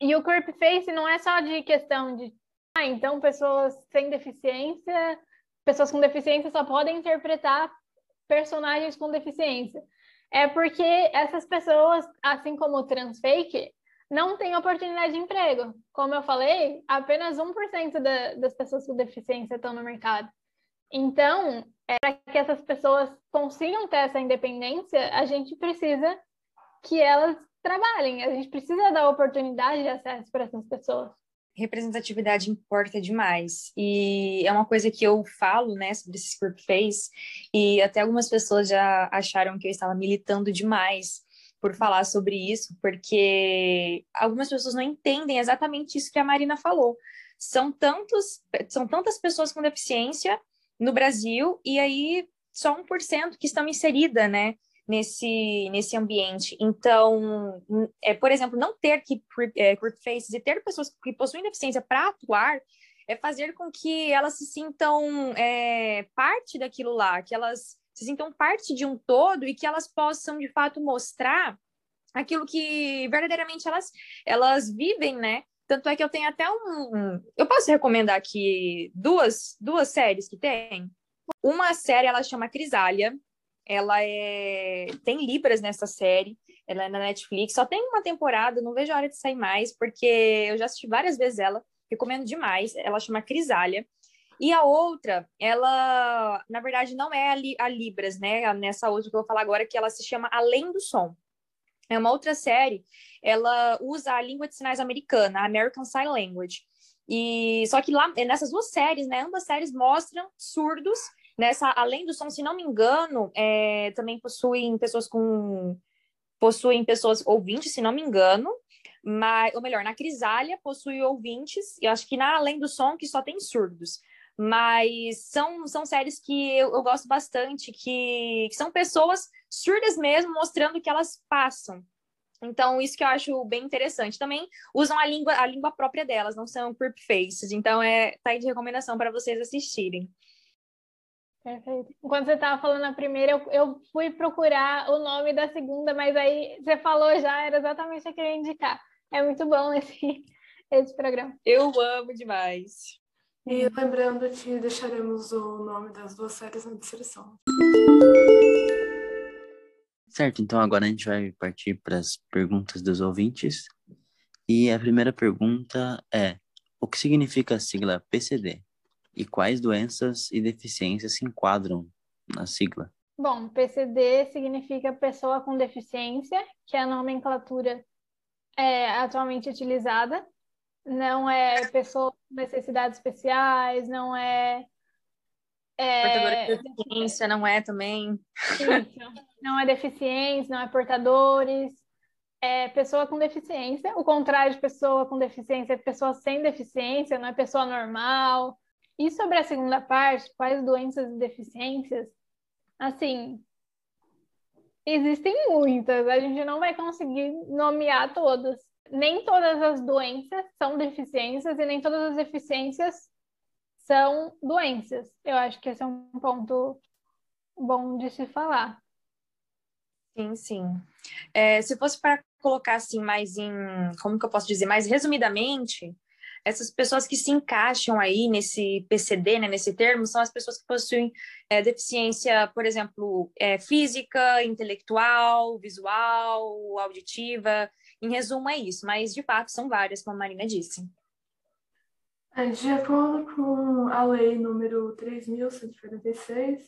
e o creep face não é só de questão de, ah, então pessoas sem deficiência, pessoas com deficiência só podem interpretar personagens com deficiência é porque essas pessoas, assim como o transfake, não têm oportunidade de emprego. Como eu falei, apenas 1% da, das pessoas com deficiência estão no mercado. Então, é, para que essas pessoas consigam ter essa independência, a gente precisa que elas trabalhem, a gente precisa dar oportunidade de acesso para essas pessoas representatividade importa demais. E é uma coisa que eu falo, né, sobre esse face, e até algumas pessoas já acharam que eu estava militando demais por falar sobre isso, porque algumas pessoas não entendem exatamente isso que a Marina falou. São tantos, são tantas pessoas com deficiência no Brasil e aí só 1% que estão inserida, né, nesse, nesse ambiente. Então, é, por exemplo, não ter que é, faces e ter pessoas que possuem deficiência para atuar é fazer com que elas se sintam é, parte daquilo lá, que elas se sintam parte de um todo e que elas possam, de fato, mostrar aquilo que verdadeiramente elas, elas vivem, né? Tanto é que eu tenho até um. Eu posso recomendar aqui duas, duas séries que tem. Uma série ela chama Crisália. Ela é tem libras nessa série. Ela é na Netflix. Só tem uma temporada. Não vejo a hora de sair mais porque eu já assisti várias vezes ela. Recomendo demais. Ela chama Crisália. E a outra, ela, na verdade, não é a, Li, a Libras, né? Nessa outra que eu vou falar agora, que ela se chama Além do Som. É uma outra série, ela usa a língua de sinais americana, a American Sign Language. E só que lá nessas duas séries, né, ambas séries mostram surdos nessa além do som, se não me engano, é, também possuem pessoas com possuem pessoas ouvintes, se não me engano, mas ou melhor, na Crisália possui ouvintes, e acho que na além do som que só tem surdos mas são, são séries que eu, eu gosto bastante, que, que, são pessoas surdas mesmo, mostrando o que elas passam. Então, isso que eu acho bem interessante. Também usam a língua, a língua própria delas, não são creep faces. Então, é, tá aí de recomendação para vocês assistirem. Perfeito. Enquanto você estava falando a primeira, eu, eu, fui procurar o nome da segunda, mas aí você falou já, era exatamente a que eu ia indicar. É muito bom esse, esse programa. Eu amo demais. E lembrando que deixaremos o nome das duas séries na descrição. Certo, então agora a gente vai partir para as perguntas dos ouvintes. E a primeira pergunta é: o que significa a sigla PCD? E quais doenças e deficiências se enquadram na sigla? Bom, PCD significa pessoa com deficiência, que é a nomenclatura é, atualmente utilizada não é pessoa com necessidades especiais, não é. é Portadora de deficiência, não é também. Isso. Não é deficiência, não é portadores. É pessoa com deficiência. O contrário de pessoa com deficiência é pessoa sem deficiência, não é pessoa normal. E sobre a segunda parte, quais doenças e deficiências? Assim, existem muitas, a gente não vai conseguir nomear todas nem todas as doenças são deficiências e nem todas as deficiências são doenças. Eu acho que esse é um ponto bom de se falar. Sim, sim. É, se fosse para colocar assim mais em, como que eu posso dizer, mais resumidamente, essas pessoas que se encaixam aí nesse PCD, né, nesse termo, são as pessoas que possuem é, deficiência, por exemplo, é, física, intelectual, visual, auditiva, em resumo, é isso, mas de fato são várias, como a Marina disse. É, de acordo com a lei número 3.146,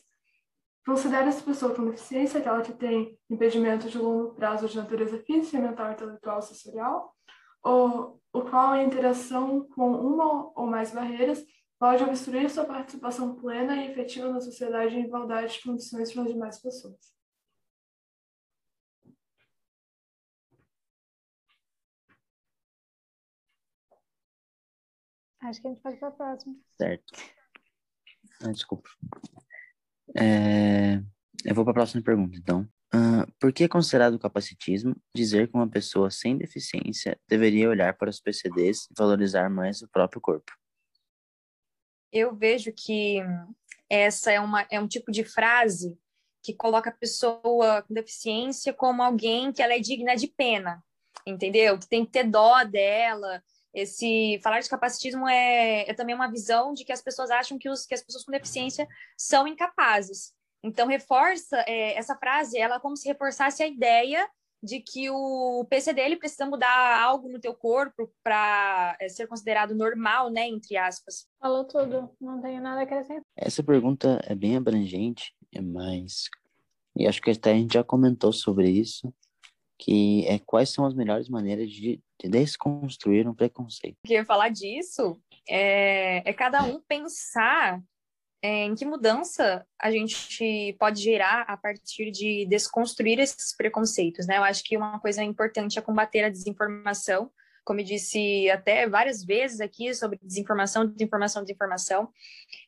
considera-se pessoa com deficiência aquela que tem impedimento de longo prazo de natureza física, mental, intelectual sensorial, ou o qual a interação com uma ou mais barreiras pode obstruir sua participação plena e efetiva na sociedade em igualdade de condições com as demais pessoas. Acho que a gente pode para a próxima. Certo. Ah, desculpa. É... Eu vou para a próxima pergunta, então. Uh, por que é considerado capacitismo dizer que uma pessoa sem deficiência deveria olhar para os PCDs e valorizar mais o próprio corpo? Eu vejo que essa é, uma, é um tipo de frase que coloca a pessoa com deficiência como alguém que ela é digna de pena, entendeu? Que tem que ter dó dela, esse falar de capacitismo é, é também uma visão de que as pessoas acham que, os, que as pessoas com deficiência são incapazes. Então, reforça é, essa frase, ela é como se reforçasse a ideia de que o PCD ele precisa mudar algo no teu corpo para é, ser considerado normal, né, entre aspas. Falou tudo, não tenho nada a acrescentar. Essa pergunta é bem abrangente, mas e acho que até a gente já comentou sobre isso, que é quais são as melhores maneiras de, de desconstruir um preconceito. Porque falar disso é, é cada um pensar é, em que mudança a gente pode gerar a partir de desconstruir esses preconceitos, né? Eu acho que uma coisa importante é combater a desinformação, como eu disse até várias vezes aqui sobre desinformação, desinformação, desinformação.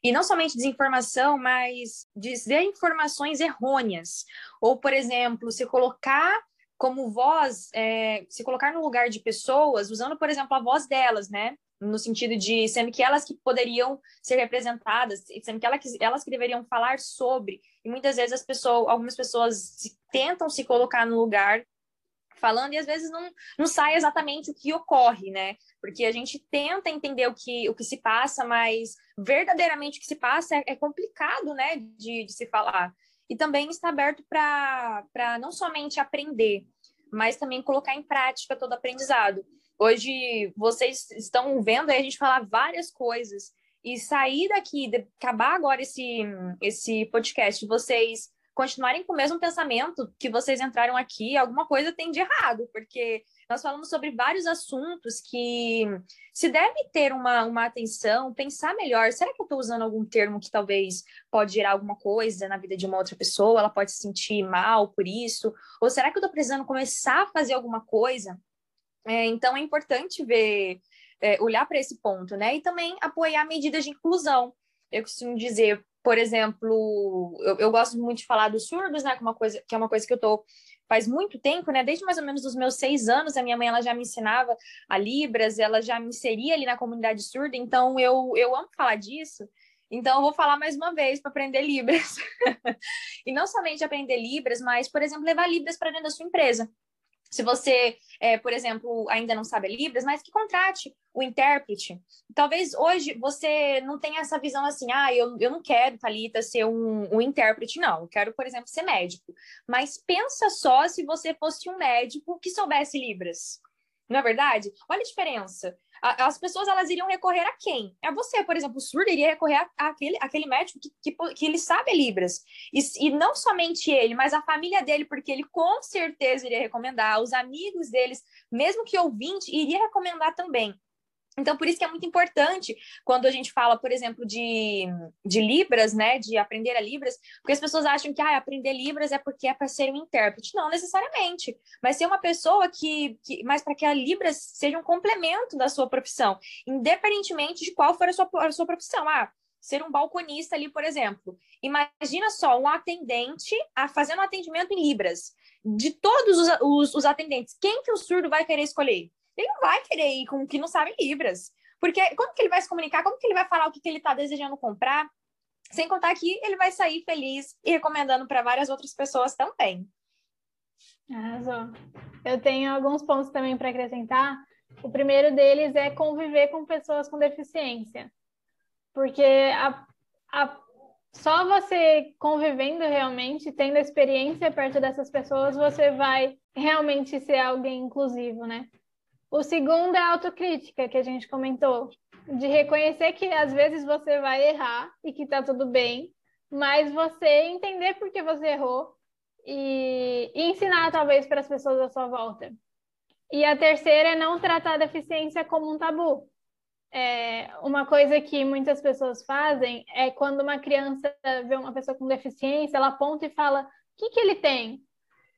E não somente desinformação, mas dizer informações errôneas. Ou, por exemplo, se colocar como voz, é, se colocar no lugar de pessoas, usando, por exemplo, a voz delas, né? No sentido de sendo que elas que poderiam ser representadas, sendo que elas, elas que deveriam falar sobre, e muitas vezes as pessoas, algumas pessoas tentam se colocar no lugar falando e às vezes não, não sai exatamente o que ocorre, né? Porque a gente tenta entender o que, o que se passa, mas verdadeiramente o que se passa é, é complicado, né, de, de se falar. E também está aberto para não somente aprender, mas também colocar em prática todo aprendizado. Hoje vocês estão vendo a gente falar várias coisas e sair daqui, acabar agora esse, esse podcast, vocês continuarem com o mesmo pensamento que vocês entraram aqui, alguma coisa tem de errado, porque nós falamos sobre vários assuntos que se deve ter uma, uma atenção, pensar melhor. Será que eu estou usando algum termo que talvez pode gerar alguma coisa na vida de uma outra pessoa? Ela pode se sentir mal por isso? Ou será que eu estou precisando começar a fazer alguma coisa? É, então é importante ver, é, olhar para esse ponto, né? E também apoiar medidas de inclusão. Eu costumo dizer, por exemplo, eu, eu gosto muito de falar dos surdos, né? Que, é uma coisa, que é uma coisa que eu tô faz muito tempo, né? Desde mais ou menos os meus seis anos, a minha mãe ela já me ensinava a Libras, ela já me inseria ali na comunidade surda, então eu, eu amo falar disso. Então, eu vou falar mais uma vez para aprender Libras. e não somente aprender Libras, mas, por exemplo, levar Libras para dentro da sua empresa. Se você, é, por exemplo, ainda não sabe Libras, mas que contrate o intérprete. Talvez hoje você não tenha essa visão assim, ah, eu, eu não quero, Thalita, ser um, um intérprete, não. Eu quero, por exemplo, ser médico. Mas pensa só se você fosse um médico que soubesse Libras. Não é verdade? Olha a diferença as pessoas elas iriam recorrer a quem? A você, por exemplo, o surdo iria recorrer a, aquele, aquele médico que, que, que, ele sabe Libras. E, e não somente ele, mas a família dele, porque ele com certeza iria recomendar, os amigos deles, mesmo que ouvinte, iria recomendar também. Então, por isso que é muito importante quando a gente fala, por exemplo, de, de Libras, né, de aprender a Libras, porque as pessoas acham que ah, aprender Libras é porque é para ser um intérprete. Não necessariamente, mas ser uma pessoa que, que mas para que a Libras seja um complemento da sua profissão, independentemente de qual for a sua, a sua profissão. Ah, ser um balconista ali, por exemplo. Imagina só um atendente a fazendo um atendimento em Libras. De todos os, os, os atendentes, quem que o surdo vai querer escolher? Ele não vai querer ir com o que não sabe Libras. Porque como que ele vai se comunicar? Como que ele vai falar o que, que ele está desejando comprar? Sem contar que ele vai sair feliz e recomendando para várias outras pessoas também. Arrasou. Eu tenho alguns pontos também para acrescentar. O primeiro deles é conviver com pessoas com deficiência. Porque a, a, só você convivendo realmente, tendo experiência perto dessas pessoas, você vai realmente ser alguém inclusivo, né? O segundo é a autocrítica, que a gente comentou, de reconhecer que às vezes você vai errar e que tá tudo bem, mas você entender por que você errou e, e ensinar talvez para as pessoas à sua volta. E a terceira é não tratar a deficiência como um tabu. É, uma coisa que muitas pessoas fazem é quando uma criança vê uma pessoa com deficiência, ela aponta e fala: o que, que ele tem?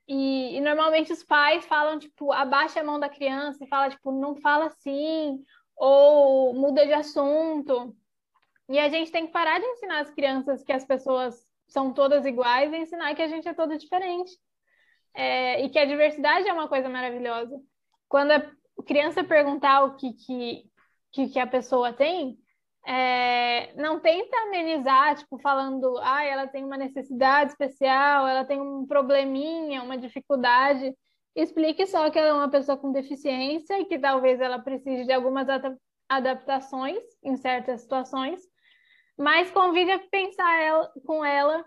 E, e, normalmente os pais falam, tipo, abaixa a mão da criança e fala, tipo, não fala assim, ou muda de assunto. E a gente tem que parar de ensinar as crianças que as pessoas são todas iguais e ensinar que a gente é toda diferente. É, e que a diversidade é uma coisa maravilhosa. Quando a criança perguntar o que, que, que, que a pessoa tem, é, não tenta amenizar, tipo, falando, ah, ela tem uma necessidade especial, ela tem um probleminha, uma dificuldade. Explique só que ela é uma pessoa com deficiência e que talvez ela precise de algumas adaptações em certas situações, mas convide a pensar ela, com ela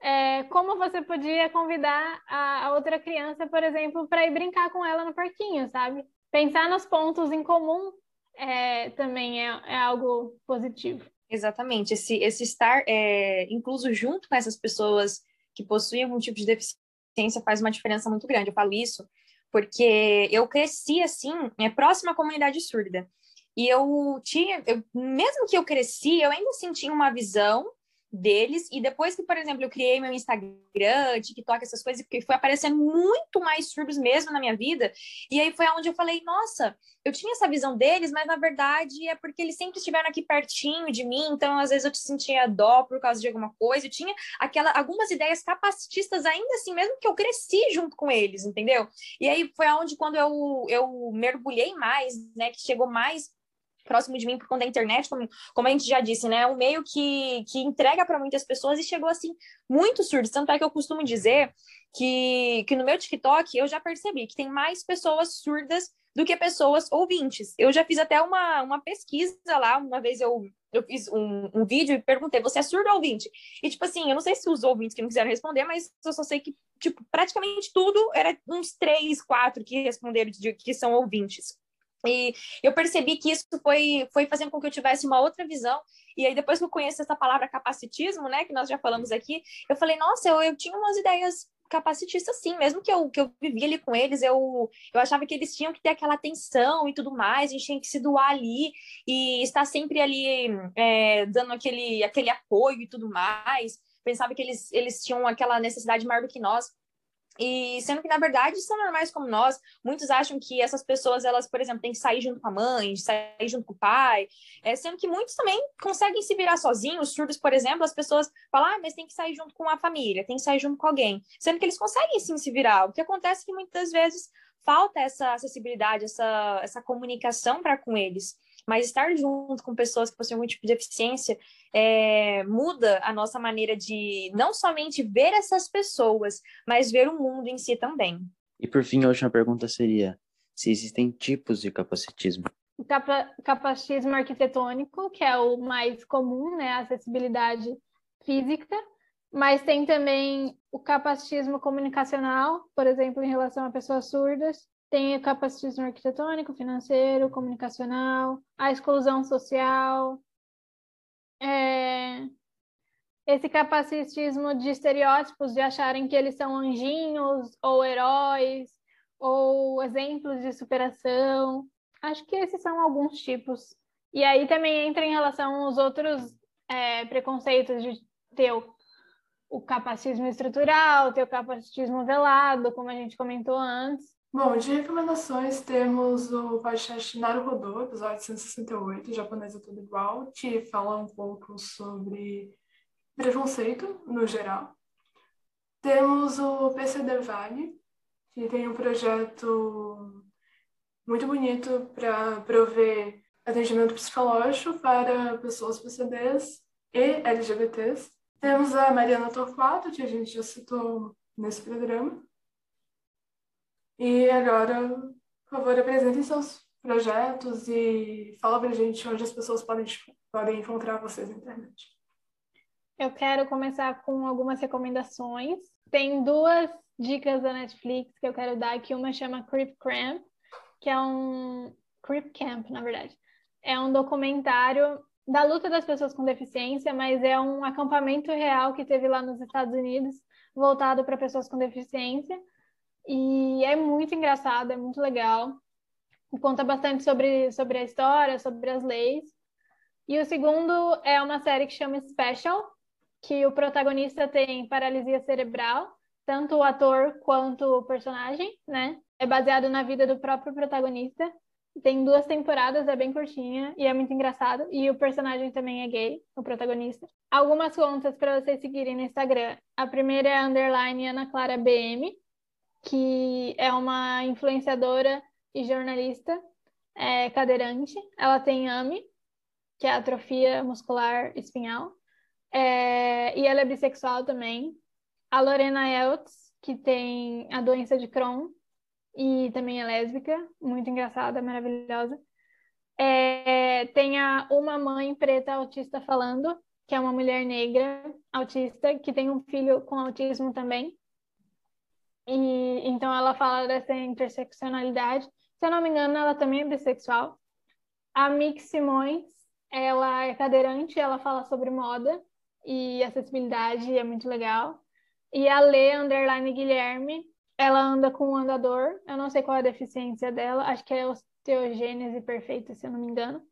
é, como você podia convidar a, a outra criança, por exemplo, para ir brincar com ela no parquinho, sabe? Pensar nos pontos em comum é, também é, é, algo positivo. Exatamente, esse, esse estar é, incluso junto com essas pessoas que possuem algum tipo de deficiência faz uma diferença muito grande. Eu falo isso porque eu cresci assim, é, próxima à comunidade surda. E eu tinha, eu, mesmo que eu cresci, eu ainda tinha uma visão deles. E depois que, por exemplo, eu criei meu Instagram, TikTok, essas coisas, porque foi aparecendo muito mais surdos mesmo na minha vida. E aí foi onde eu falei, nossa, eu tinha essa visão deles, mas na verdade é porque eles sempre estiveram aqui pertinho de mim, então às vezes eu te sentia dó por causa de alguma coisa. Eu tinha aquela, algumas ideias capacitistas ainda assim, mesmo que eu cresci junto com eles, entendeu? E aí foi onde quando eu, eu mergulhei mais, né, que chegou mais próximo de mim por conta da internet, como, como a gente já disse, né? Um meio que, que entrega para muitas pessoas e chegou assim muito surdo. Tanto é que eu costumo dizer que, que no meu TikTok eu já percebi que tem mais pessoas surdas do que pessoas ouvintes. Eu já fiz até uma, uma pesquisa lá, uma vez eu, eu fiz um, um vídeo e perguntei, você é surdo ou ouvinte? E, tipo assim, eu não sei se os ouvintes que não quiseram responder, mas eu só sei que, tipo, praticamente tudo era uns três, quatro que responderam de, que são ouvintes. E eu percebi que isso foi, foi fazendo com que eu tivesse uma outra visão. E aí, depois que eu conheço essa palavra capacitismo, né, que nós já falamos aqui, eu falei, nossa, eu, eu tinha umas ideias capacitistas, sim. Mesmo que eu, que eu vivia ali com eles, eu, eu achava que eles tinham que ter aquela atenção e tudo mais, a gente tinha que se doar ali e estar sempre ali é, dando aquele, aquele apoio e tudo mais. Pensava que eles, eles tinham aquela necessidade maior do que nós. E sendo que, na verdade, são normais como nós, muitos acham que essas pessoas, elas, por exemplo, têm que sair junto com a mãe, sair junto com o pai, é, sendo que muitos também conseguem se virar sozinhos, surdos, por exemplo, as pessoas falam, ah, mas tem que sair junto com a família, tem que sair junto com alguém, sendo que eles conseguem sim se virar. O que acontece é que muitas vezes falta essa acessibilidade, essa, essa comunicação para com eles. Mas estar junto com pessoas que possuem algum tipo de deficiência é, muda a nossa maneira de não somente ver essas pessoas, mas ver o mundo em si também. E por fim, a última pergunta seria: se existem tipos de capacitismo? O capa capacitismo arquitetônico, que é o mais comum, né, acessibilidade física, mas tem também o capacitismo comunicacional, por exemplo, em relação a pessoas surdas, tem capacitismo arquitetônico, financeiro, comunicacional, a exclusão social, é... esse capacitismo de estereótipos, de acharem que eles são anjinhos ou heróis ou exemplos de superação. Acho que esses são alguns tipos. E aí também entra em relação aos outros é, preconceitos de ter o, o capacitismo estrutural, ter o capacitismo velado, como a gente comentou antes, Bom, de recomendações temos o podcast Naruhodô, episódio 168, Japonês é tudo igual, que fala um pouco sobre preconceito no geral. Temos o PCD Vale, que tem um projeto muito bonito para prover atendimento psicológico para pessoas PCDs e LGBTs. Temos a Mariana Torquato, que a gente já citou nesse programa. E agora, por favor, apresentem seus projetos e fala pra gente onde as pessoas podem, podem encontrar vocês na internet. Eu quero começar com algumas recomendações. Tem duas dicas da Netflix que eu quero dar, que uma chama Creep Camp, que é um Creep Camp, na verdade. É um documentário da luta das pessoas com deficiência, mas é um acampamento real que teve lá nos Estados Unidos, voltado para pessoas com deficiência. E é muito engraçado, é muito legal. Conta bastante sobre, sobre a história, sobre as leis. E o segundo é uma série que chama Special, que o protagonista tem paralisia cerebral, tanto o ator quanto o personagem, né? É baseado na vida do próprio protagonista. Tem duas temporadas, é bem curtinha e é muito engraçado. E o personagem também é gay, o protagonista. Algumas contas para vocês seguirem no Instagram. A primeira é underline Ana Clara BM, que é uma influenciadora e jornalista é, cadeirante. Ela tem AMI, que é atrofia muscular espinhal, é, e ela é bissexual também. A Lorena Eltz, que tem a doença de Crohn e também é lésbica, muito engraçada, maravilhosa. É, tem a Uma Mãe Preta Autista Falando, que é uma mulher negra autista que tem um filho com autismo também. E então ela fala dessa interseccionalidade. Se eu não me engano, ela também é bissexual. A Mix Simões, ela é cadeirante, ela fala sobre moda e acessibilidade, é muito legal. E a Lê Underline Guilherme, ela anda com um andador, eu não sei qual é a deficiência dela, acho que é osteogênese perfeita, se eu não me engano.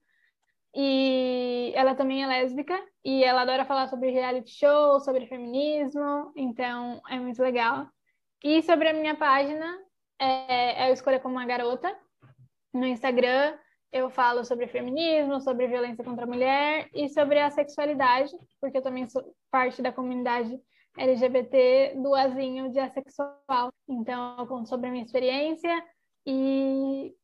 E ela também é lésbica e ela adora falar sobre reality show, sobre feminismo, então é muito legal. E sobre a minha página, é, é eu escolho como uma garota. No Instagram, eu falo sobre feminismo, sobre violência contra a mulher e sobre a sexualidade, porque eu também sou parte da comunidade LGBT do azinho de assexual. Então, eu conto sobre a minha experiência e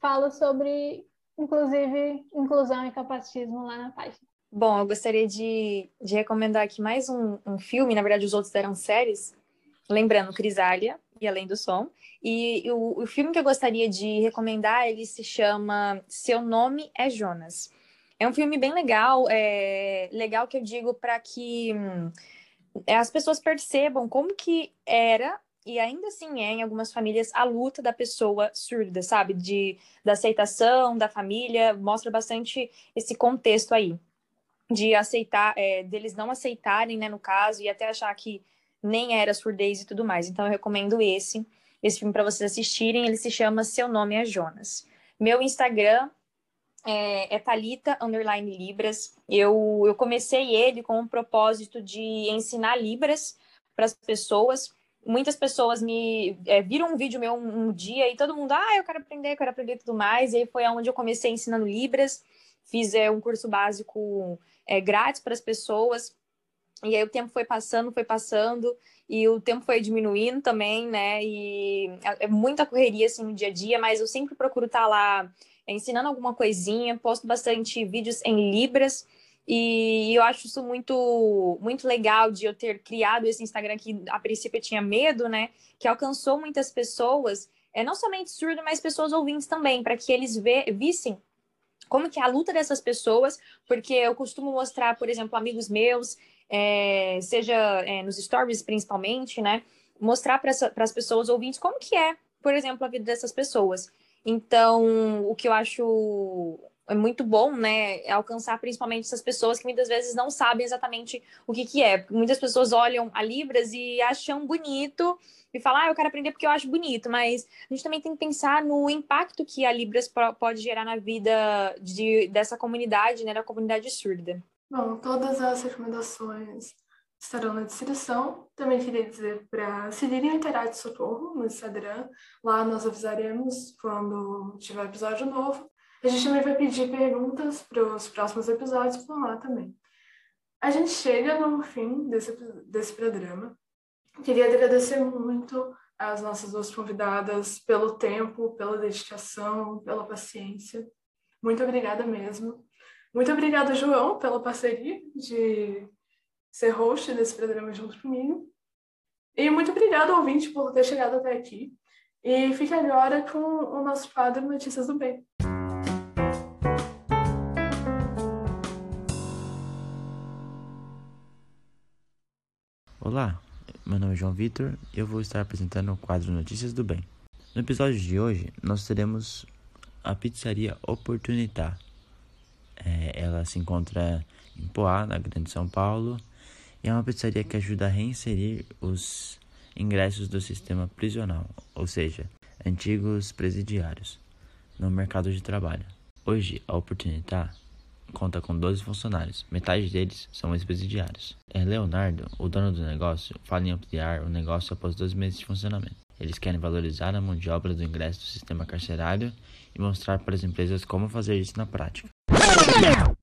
falo sobre inclusive inclusão e capacitismo lá na página. Bom, eu gostaria de, de recomendar aqui mais um, um filme, na verdade os outros eram séries, lembrando Crisália e Além do Som. E o, o filme que eu gostaria de recomendar, ele se chama Seu Nome é Jonas. É um filme bem legal, é legal que eu digo para que hum, as pessoas percebam como que era e ainda assim é em algumas famílias a luta da pessoa surda, sabe? De da aceitação da família, mostra bastante esse contexto aí de aceitar, é, deles não aceitarem, né, no caso, e até achar que nem era surdez e tudo mais. Então eu recomendo esse, esse filme para vocês assistirem. Ele se chama Seu Nome é Jonas. Meu Instagram é, é Talita underline Libras. Eu, eu comecei ele com o propósito de ensinar Libras para as pessoas muitas pessoas me é, viram um vídeo meu um, um, dia e todo mundo, ah, eu quero aprender, eu quero aprender tudo mais. E aí foi onde eu comecei ensinando Libras, fiz é, um curso básico é, grátis para as pessoas. E aí o tempo foi passando, foi passando, e o tempo foi diminuindo também, né? E é, é muita correria assim no dia a dia, mas eu sempre procuro estar tá lá é, ensinando alguma coisinha, posto bastante vídeos em Libras. E eu acho isso muito, muito legal de eu ter criado esse Instagram que a princípio eu tinha medo, né? Que alcançou muitas pessoas, é não somente surdo, mas pessoas ouvintes também, para que eles vissem como que é a luta dessas pessoas, porque eu costumo mostrar, por exemplo, amigos meus, é, seja é, nos stories principalmente, né? Mostrar para as pessoas ouvintes como que é, por exemplo, a vida dessas pessoas. Então, o que eu acho é muito bom, né, é alcançar principalmente essas pessoas que muitas vezes não sabem exatamente o que que é. Muitas pessoas olham a Libras e acham bonito e falam, ah, eu quero aprender porque eu acho bonito, mas a gente também tem que pensar no impacto que a Libras pode gerar na vida de, dessa comunidade, né, da comunidade surda. Bom, todas as recomendações estarão na descrição. Também queria dizer para seguirem o Interage Socorro no Instagram. Lá nós avisaremos quando tiver episódio novo. A gente também vai pedir perguntas para os próximos episódios por lá também. A gente chega no fim desse, desse programa. Queria agradecer muito às nossas duas convidadas pelo tempo, pela dedicação, pela paciência. Muito obrigada mesmo. Muito obrigada, João, pela parceria de ser host desse programa junto comigo. E muito obrigada, ouvinte, por ter chegado até aqui. E fique agora com o nosso quadro Notícias do Bem. Olá, meu nome é João Vitor e eu vou estar apresentando o quadro Notícias do Bem. No episódio de hoje, nós teremos a pizzaria Oportunitar. É, ela se encontra em Poá, na Grande São Paulo, e é uma pizzaria que ajuda a reinserir os ingressos do sistema prisional, ou seja, antigos presidiários, no mercado de trabalho. Hoje, a Oportunitar conta com 12 funcionários, metade deles são ex-presidiários. É Leonardo, o dono do negócio, fala em ampliar o negócio após dois meses de funcionamento. Eles querem valorizar a mão de obra do ingresso do sistema carcerário e mostrar para as empresas como fazer isso na prática. Yeah.